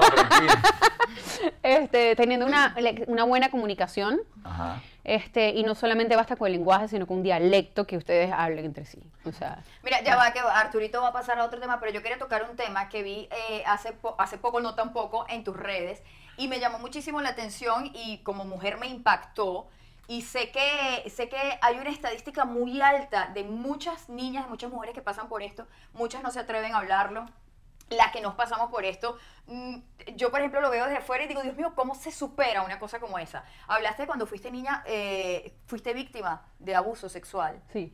Este, teniendo una, una buena comunicación. Ajá. Este, y no solamente basta con el lenguaje, sino con un dialecto que ustedes hablen entre sí. O sea, Mira, ya va, que Arturito va a pasar a otro tema, pero yo quería tocar un tema que vi eh, hace, po- hace poco, no tan poco, en tus redes, y me llamó muchísimo la atención y como mujer me impactó. Y sé que, sé que hay una estadística muy alta de muchas niñas, de muchas mujeres que pasan por esto, muchas no se atreven a hablarlo, las que nos pasamos por esto. mm, Yo, por ejemplo, lo veo desde afuera y digo, Dios mío, ¿cómo se supera una cosa como esa? Hablaste cuando fuiste niña, eh, fuiste víctima de abuso sexual. sí.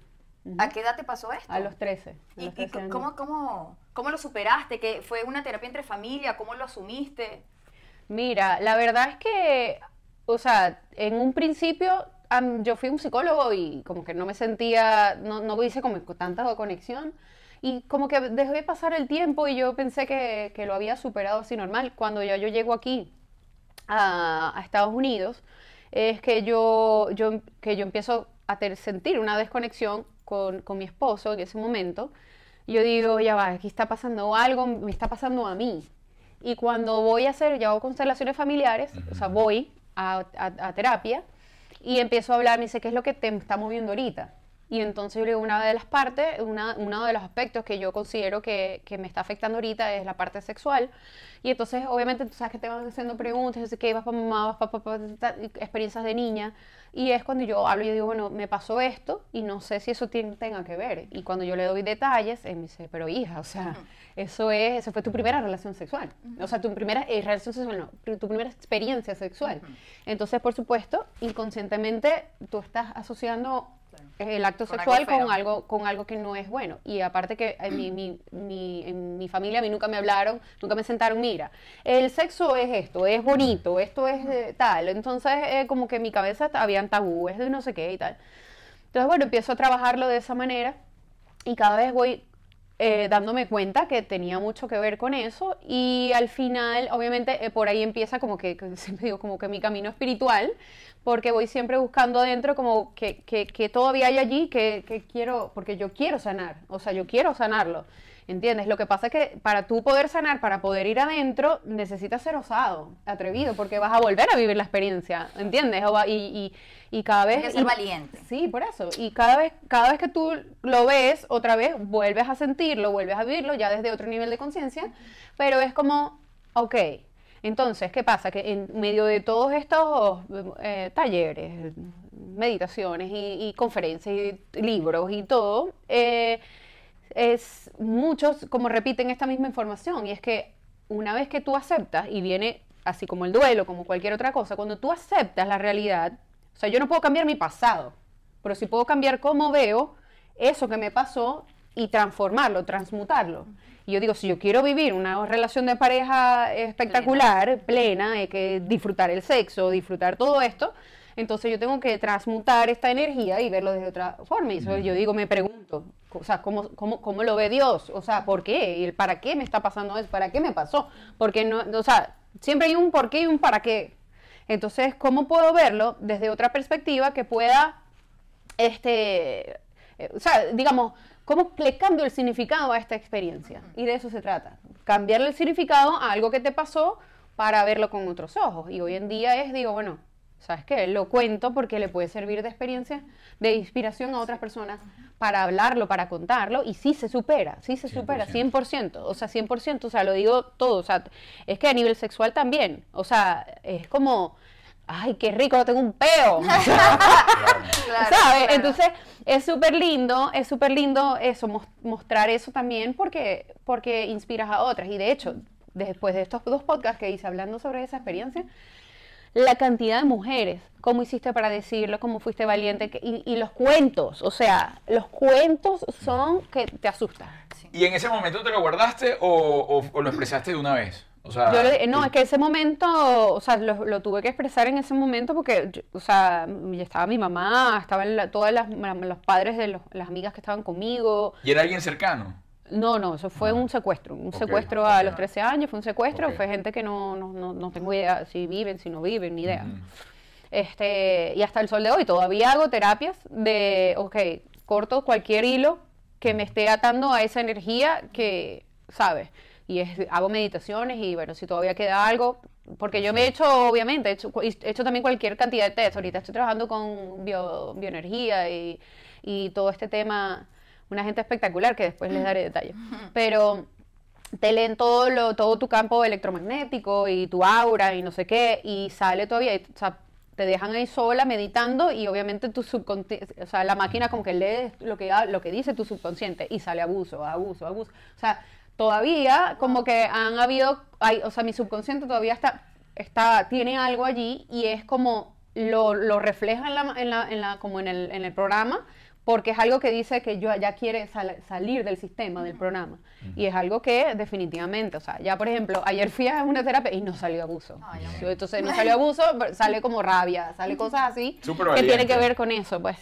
¿A qué edad te pasó esto? A los 13. a ¿Y, los y 13 años. cómo, cómo, cómo lo superaste? ¿Que ¿Fue una terapia entre familia? ¿Cómo lo asumiste? Mira, la verdad es que, o sea, en un principio yo fui un psicólogo y como que no me sentía, no, no hice como tanta conexión y como que dejé de pasar el tiempo y yo pensé que, que lo había superado así normal. Cuando ya yo llego aquí a, a Estados Unidos, es que yo, yo, que yo empiezo a ter- sentir una desconexión con, con mi esposo en ese momento. Yo digo, ya va, aquí está pasando algo, me está pasando a mí. Y cuando voy a hacer, yo hago constelaciones familiares, o sea, voy a, a- a terapia y empiezo a hablar, me dice, ¿qué es lo que te está moviendo ahorita? Y entonces yo le digo, una de las partes, una, uno de los aspectos que yo considero que, que me está afectando ahorita es la parte sexual. Y entonces, obviamente, tú sabes que te van haciendo preguntas, qué, vas para mamá, vas para papá, experiencias de niña. Y es cuando yo hablo y digo, bueno, me pasó esto y no sé si eso tiene- tenga que ver. Y cuando yo le doy detalles, él me dice, pero hija, o sea, eso es, eso fue tu primera relación sexual. O sea, tu primera eh, relación sexual, no, tu primera experiencia sexual. Entonces, por supuesto, inconscientemente tú estás asociando el acto Con sexual algo con algo, con algo que no es bueno. Y aparte que en mi, mi- mi- en mi familia a mí nunca me hablaron, nunca me sentaron, mira, el sexo es esto, es bonito, esto es eh, tal. Entonces, eh, como que en mi cabeza habían tabúes de no sé qué y tal. Entonces, bueno, empiezo a trabajarlo de esa manera y cada vez voy eh, dándome cuenta que tenía mucho que ver con eso y al final, obviamente, eh, por ahí empieza como que, siempre digo, como que mi camino espiritual, porque voy siempre buscando adentro como que, que, que todavía hay allí que, que quiero, porque yo quiero sanar, o sea, yo quiero sanarlo. ¿Entiendes? Lo que pasa es que para tú poder sanar, para poder ir adentro, necesitas ser osado, atrevido, porque vas a volver a vivir la experiencia, ¿entiendes? O va- y, y, y cada vez... Tienes que ser y- valiente. Sí, por eso. Y cada vez, cada vez que tú lo ves, otra vez vuelves a sentirlo, vuelves a vivirlo, ya desde otro nivel de conciencia, pero es como, ok, entonces, ¿qué pasa? Que en medio de todos estos eh, talleres, meditaciones y, y conferencias y libros y todo, eh, es muchos como repiten esta misma información y es que una vez que tú aceptas y viene así como el duelo, como cualquier otra cosa, cuando tú aceptas la realidad, o sea, yo no puedo cambiar mi pasado, pero sí puedo cambiar cómo veo eso que me pasó y transformarlo, transmutarlo. Y yo digo, si yo quiero vivir una relación de pareja espectacular, plena, hay que disfrutar el sexo, disfrutar todo esto, entonces yo tengo que transmutar esta energía y verlo de otra forma. Y eso yo digo, me pregunto, o sea, ¿cómo, cómo, cómo lo ve Dios? O sea, ¿por qué? ¿Y el para qué me está pasando eso? ¿Para qué me pasó? Porque no, o sea, siempre hay un por qué y un para qué. Entonces, ¿cómo puedo verlo desde otra perspectiva que pueda, este, eh, o sea, digamos, cómo le cambio el significado a esta experiencia? Y de eso se trata. Cambiarle el significado a algo que te pasó para verlo con otros ojos. Y hoy en día es, digo, bueno, ¿sabes qué? Lo cuento porque le puede servir de experiencia, de inspiración a otras personas para hablarlo, para contarlo, y sí se supera, sí se supera, 100%. 100%, o sea, 100%, o sea, lo digo todo, o sea, es que a nivel sexual también, o sea, es como, ay, qué rico, tengo un peo, Claro, ¿sabes? claro. Entonces, es súper lindo, es súper lindo eso, mos- mostrar eso también porque, porque inspiras a otras, y de hecho, después de estos dos podcasts que hice hablando sobre esa experiencia, la cantidad de mujeres, cómo hiciste para decirlo, cómo fuiste valiente, que- y, y los cuentos, o sea, los cuentos son que te asustan. ¿Y en ese momento te lo guardaste o, o- o lo expresaste de una vez? O sea, Yo le- no, es que ese momento, o sea, lo, lo tuve que expresar en ese momento porque, yo- o sea, ya estaba mi mamá, estaban la- todas las, los padres de los- las amigas que estaban conmigo. ¿Y era alguien cercano? No, no, eso fue un secuestro, un Ok, secuestro a los 13 años, fue un secuestro, Ok. fue gente que no, no, no, no tengo idea si viven, si no viven, ni idea. Este, y hasta el sol de hoy todavía hago terapias de, ok, corto cualquier hilo que me esté atando a esa energía que, ¿sabes? Y es, hago meditaciones y bueno, si todavía queda algo, porque yo me he hecho, obviamente, he hecho, he hecho también cualquier cantidad de test. Ahorita estoy trabajando con bio- bioenergía y, y todo este tema, una gente espectacular que después les daré detalles. Pero te leen todo, lo, todo tu campo electromagnético y tu aura y no sé qué, y sale todavía, y, o sea, te dejan ahí sola meditando y obviamente tu subconsciente, o sea, la máquina como que lee lo que, ha- lo que dice tu subconsciente y sale abuso, abuso, abuso. O sea, todavía como que han habido, hay, o sea, mi subconsciente todavía está, está tiene algo allí y es como lo, lo refleja en la, en la, en la- como en el, en el programa porque es algo que dice que yo ya quiere sal- salir del sistema del programa y es algo que definitivamente, o sea, ya por ejemplo, ayer fui a una terapia y no salió abuso. Ay, Entonces no salió abuso, sale como rabia, sale cosas así Súper que tiene que ver con eso, pues.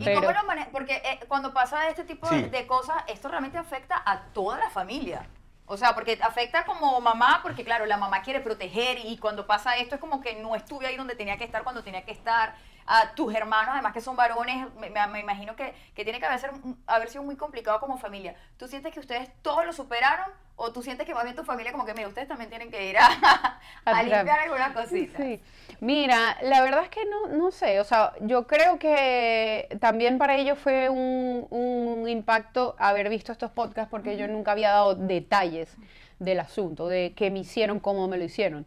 ¿Y Pero- cómo lo manejas? Porque eh, cuando pasa este tipo Sí. de cosas, esto realmente afecta a toda la familia. O sea, porque afecta como mamá, porque claro, la mamá quiere proteger y cuando pasa esto es como que no estuve ahí donde tenía que estar cuando tenía que estar. A tus hermanos, además que son varones, me, me- imagino que, que tiene que haber, ser- haber sido muy complicado como familia. ¿Tú sientes que ustedes todos lo superaron o tú sientes que más bien tu familia como que, mira, ustedes también tienen que ir a, a A limpiar terapia. algunas cositas? Sí. Mira, la verdad es que no, no sé, o sea, yo creo que también para ellos fue un, un impacto haber visto estos podcasts porque yo nunca había dado detalles del asunto, de qué me hicieron, cómo me lo hicieron.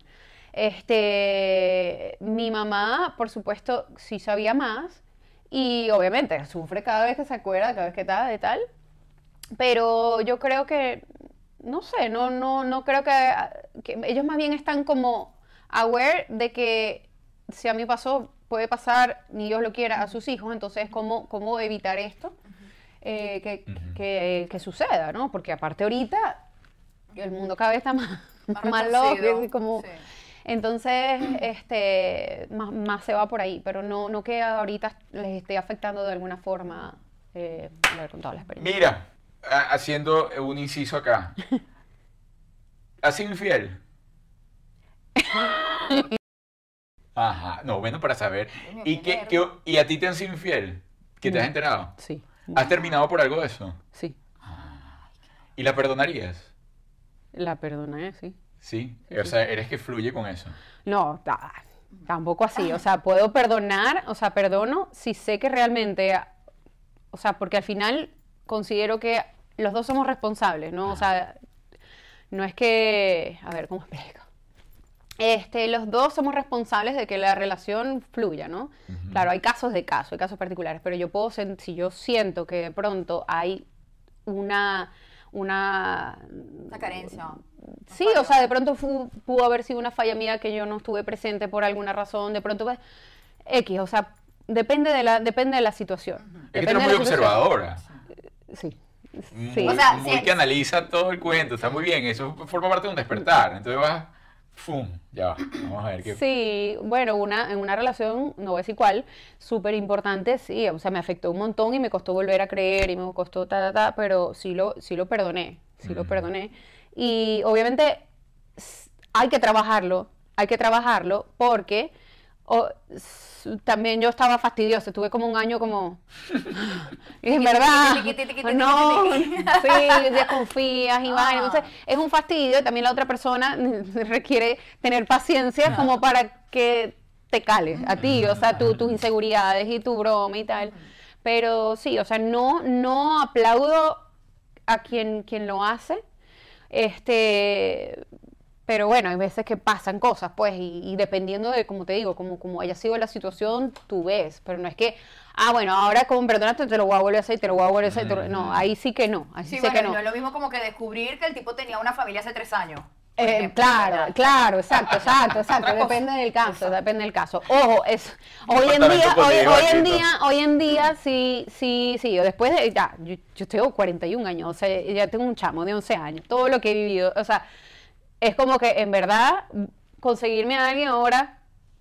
Este, mi mamá, por supuesto, sí sabía más y obviamente sufre cada vez que se acuerda, cada vez que está de tal, pero yo creo que, no sé, no, no, no creo que, que ellos más bien están como aware de que si a mí pasó, puede pasar, ni Dios lo quiera, a sus hijos, entonces cómo, cómo evitar esto eh, que, que, que suceda, ¿no? Porque aparte ahorita el mundo cada vez está más, Más más loco, como... sí. Entonces, este, más, más se va por ahí, pero no, no que ahorita les esté afectando de alguna forma eh, haber contado la experiencia. Mira, ha- haciendo un inciso acá. ¿Has sido infiel? Ajá, no, bueno, para saber. ¿Y, qué qué, ¿Y a ti te han sido infiel? ¿Que te has No. enterado? Sí, ¿Has terminado por algo de eso? sí, ¿Y la perdonarías? la perdoné, sí. Sí. O sea, eres que fluye con eso. No, ta- tampoco así. O sea, puedo perdonar, o sea, perdono si sé que realmente, o sea, porque al final considero que los dos somos responsables, ¿no? O sea, no es que, a ver, ¿cómo explico? Este, los dos somos responsables de que la relación fluya, ¿no? Claro, hay casos de casos, hay casos particulares, pero yo puedo, si yo siento que de pronto hay una, una Una carencia. Sí, o sea, de pronto fu- pudo haber sido una falla mía que yo no estuve presente por alguna razón, de pronto pues, X, o sea, depende de la, depende de la situación. Es que tú eres muy observadora. Sí. Muy, Sí. O sea, muy sí. que analiza todo el cuento. Está muy bien. Eso forma parte de un despertar. Entonces vas... ¡Fum! Ya va. Vamos a ver qué... Sí, bueno, una, en una relación, no voy a decir cuál, súper importante, sí, o sea, me afectó un montón y me costó volver a creer y me costó ta, ta, ta, pero sí lo, sí lo perdoné, sí lo Ujú. perdoné. Y obviamente hay que trabajarlo, hay que trabajarlo porque o, también yo estaba fastidiosa, estuve como un año como... y en verdad, no, sí, desconfías y Ah. vaina, entonces es un fastidio y también la otra persona requiere tener paciencia como para que te cales a ti, o sea, tus inseguridades y tu broma y tal. Pero sí, o sea, no, no aplaudo a quien, quien lo hace, este, pero bueno, hay veces que pasan cosas, pues, y, y dependiendo de, como te digo, como, como haya sido la situación, tú ves, pero no es que, ah, bueno, ahora como perdonaste, te lo voy a volver a hacer, te lo voy a volver a hacer, te lo- no, ahí sí que no, ahí sí, sé bueno, que no. no. es lo mismo como que descubrir que el tipo tenía una familia hace tres años. Eh, claro, claro, exacto, exacto, exacto. Depende del caso, depende del caso. Ojo, es hoy en día, hoy, hoy en día, hoy en día, sí, sí, sí. Yo después de, ya, yo, yo tengo 41 años, o sea, ya tengo un chamo de 11 años, todo lo que he vivido, o sea, es como que en verdad conseguirme a alguien ahora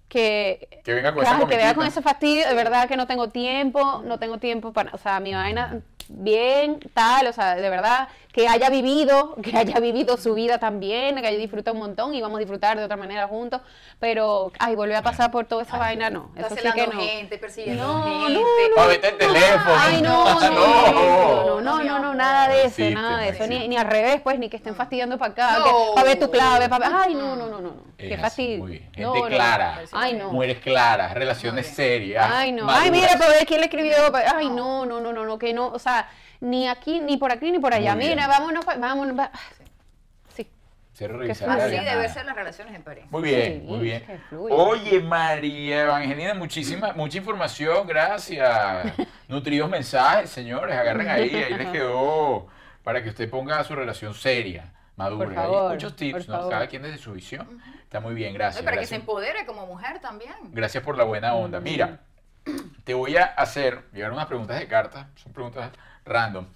que Que venga con Claro, que vea con ese fastidio, de verdad que no tengo tiempo, no tengo tiempo para, o sea, mi vaina bien, tal, o sea, de verdad, que haya vivido, que haya vivido su vida también, que haya disfrutado un montón y vamos a disfrutar de otra manera juntos, pero, ay, volver a pasar por toda esa vaina, no, Está eso sí que no. gente, persiguiendo No, gente. no, A vete el teléfono. Ay, no, no, no, no, no, no, no, nada de eso, nada de eso, ni, ni al revés, pues, ni que estén fastidiando para acá, que, para ver tu clave, para ver, ay, no, no, no, no, qué fastidio. Gente no. clara. Ay, no. Mujeres claras, relaciones serias. Ay, no. maduras. Ay, mira, pero ver quién le escribió. Ay, no, no, no, no, no, que no. O sea, ni aquí, ni por aquí, ni por allá. Muy bien. Mira, vámonos, pa- vámonos. va- Sí. Fluya. Así deben ser las relaciones en pareja. Muy bien, Sí, muy bien. Oye, María Evangelina, muchísima, mucha información, gracias. Nutridos mensajes, señores, agarren ahí, ahí les quedó para que usted ponga su relación seria, madura. Por Hay favor, muchos tips, por ¿no? favor. Cada quien desde su visión. Está muy bien, gracias. Para que se empodere como mujer también. Gracias por la buena onda. Mira, te voy a hacer, llegar unas preguntas de carta, son preguntas random.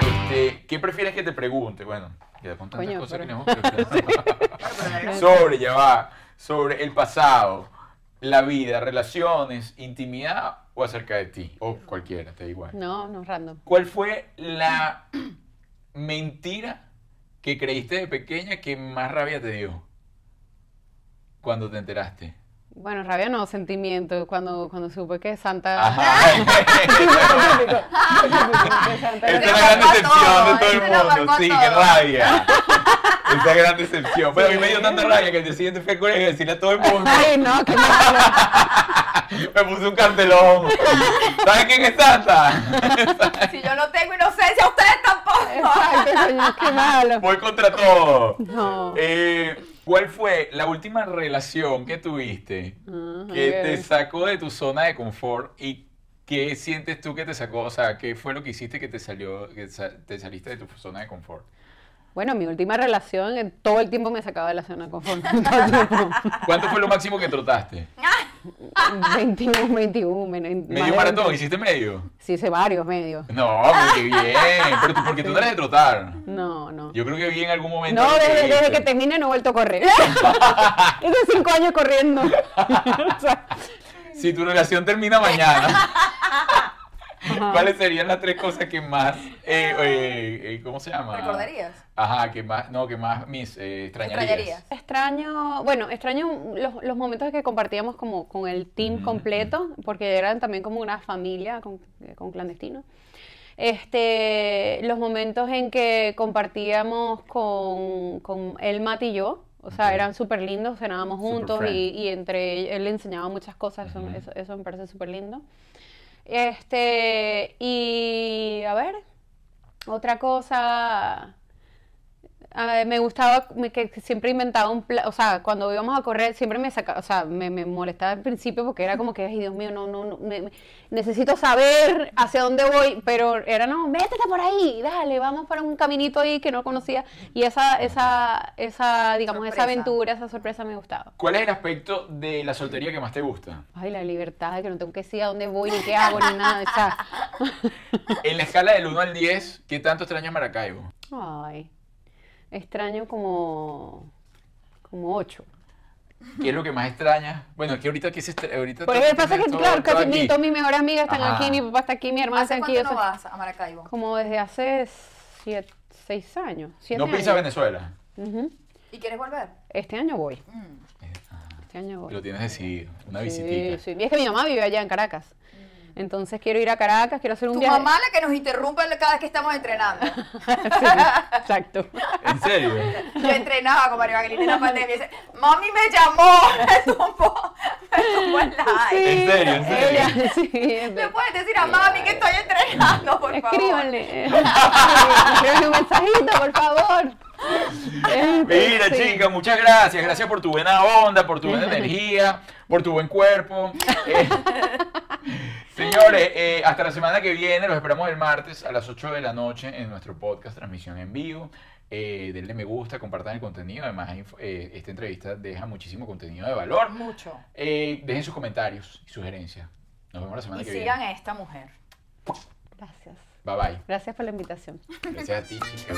Este, ¿Qué prefieres que te pregunte? Bueno, ya con tantas Coño, cosas pero- que no sobre, ya va, sobre el pasado, la vida, relaciones, intimidad o acerca de ti, o cualquiera, te da igual. No, no, random. ¿Cuál fue la mentira que creíste de pequeña que más rabia te dio? Cuando te enteraste. Bueno, rabia no, sentimiento. Cuando, cuando supe que Santa. Ajá. Esta es la gran decepción de todo el mundo. Sí, qué rabia. Esta gran decepción. Bueno, a mí me dio tanta rabia que el día siguiente fui al colegio a decirle a todo el mundo. Ay, no, qué malo. Me puse un cartelón. ¿Sabes quién es Santa? Si yo no tengo inocencia, ustedes tampoco. Exacto, qué malo. Voy contra todo. No. Eh, ¿Cuál fue la última relación que tuviste Ah, que ok. te sacó de tu zona de confort y qué sientes tú que te sacó? O sea, ¿qué fue lo que hiciste que te salió, que te saliste de tu zona de confort? Bueno, mi última relación, en todo el tiempo me sacaba de la zona de confort. ¿Cuánto fue lo máximo que trotaste? 21, 21. men- más ¿Medio maratón? 20. ¿Hiciste medio? Sí, hice varios medios. No, qué bien. Pero tú, porque tú no eres de trotar. No, no. Yo creo que vi en algún momento. No, desde, desde que terminé no he vuelto a correr. Hice cinco años corriendo. O sea, Si tu relación termina mañana, ajá. ¿cuáles serían las tres cosas que más, eh, eh, eh, ¿cómo se llama? ¿Recordarías? Ajá, que más, no, que más mis eh, extrañarías. Extrañarías. Extraño, bueno, extraño los, los momentos que compartíamos como con el team Ujú, completo, porque eran también como una familia con, eh, con clandestinos. Este, los momentos en que compartíamos con, con él, Matt y yo, o sea, Ok. eran súper lindos, cenábamos juntos y, y entre él le enseñaba muchas cosas, eso, eso me parece súper lindo. Este, y a ver, otra cosa, a me gustaba que siempre inventaba un plan, o sea, cuando íbamos a correr siempre me sacaba, o sea, me, me molestaba al principio porque era como que, ay Dios mío, no, no, no, me- me- necesito saber hacia dónde voy, pero era, no, métete por ahí, dale, vamos para un caminito ahí que no conocía y esa, esa, esa, digamos, esa Sorpresa. aventura, esa sorpresa me gustaba. ¿Cuál es el aspecto de la soltería que más te gusta? Ay, la libertad de que no tengo que decir a dónde voy, ni qué hago, ni nada, o sea, En la escala del 1 al 10, ¿qué tanto extrañas Maracaibo? ay, extraño como, como ocho. ¿Qué es lo que más extrañas? Bueno, que ahorita que se ahorita Porque todo- pasa que, todo- claro, todo casi mi- aquí. todas mis mejores amigas están Ajá. aquí, mi papá está aquí, mi hermana ¿Hace está aquí. cuánto no vas a Maracaibo? Como desde hace siete, seis años. Siete ¿No piensas. Venezuela? ¿Y quieres volver? Este año voy. Mm. Este año voy. Lo tienes decidido, una Sí, visitita. sí. Y es que mi mamá vive allá en Caracas. Entonces quiero ir a Caracas, quiero hacer un Tu viaje. mamá la que nos interrumpe cada vez que estamos entrenando. Sí, exacto. ¿En serio? Yo entrenaba con María Magdalena en la pandemia y dice, mami me llamó, me tumbó, me tumbó el live. ¿En serio? ¿En serio? Ella, sí, Le puedes decir a mami que estoy entrenando, por favor. Escríbanle. Escríbanle un mensajito, por favor. Mira, sí. chica, muchas gracias. Gracias por tu buena onda, por tu buena energía, por tu buen cuerpo. Eh, Señores, eh, hasta la semana que viene, los esperamos el martes a las 8 de la noche en nuestro podcast, transmisión en vivo. Eh, denle me gusta, compartan el contenido. Además, eh, esta entrevista deja muchísimo contenido de valor. Mucho. Eh, dejen sus comentarios y sugerencias. Nos vemos la semana Y que sigan viene. a esta mujer. Gracias. Bye bye. Gracias por la invitación. Gracias a ti, chica.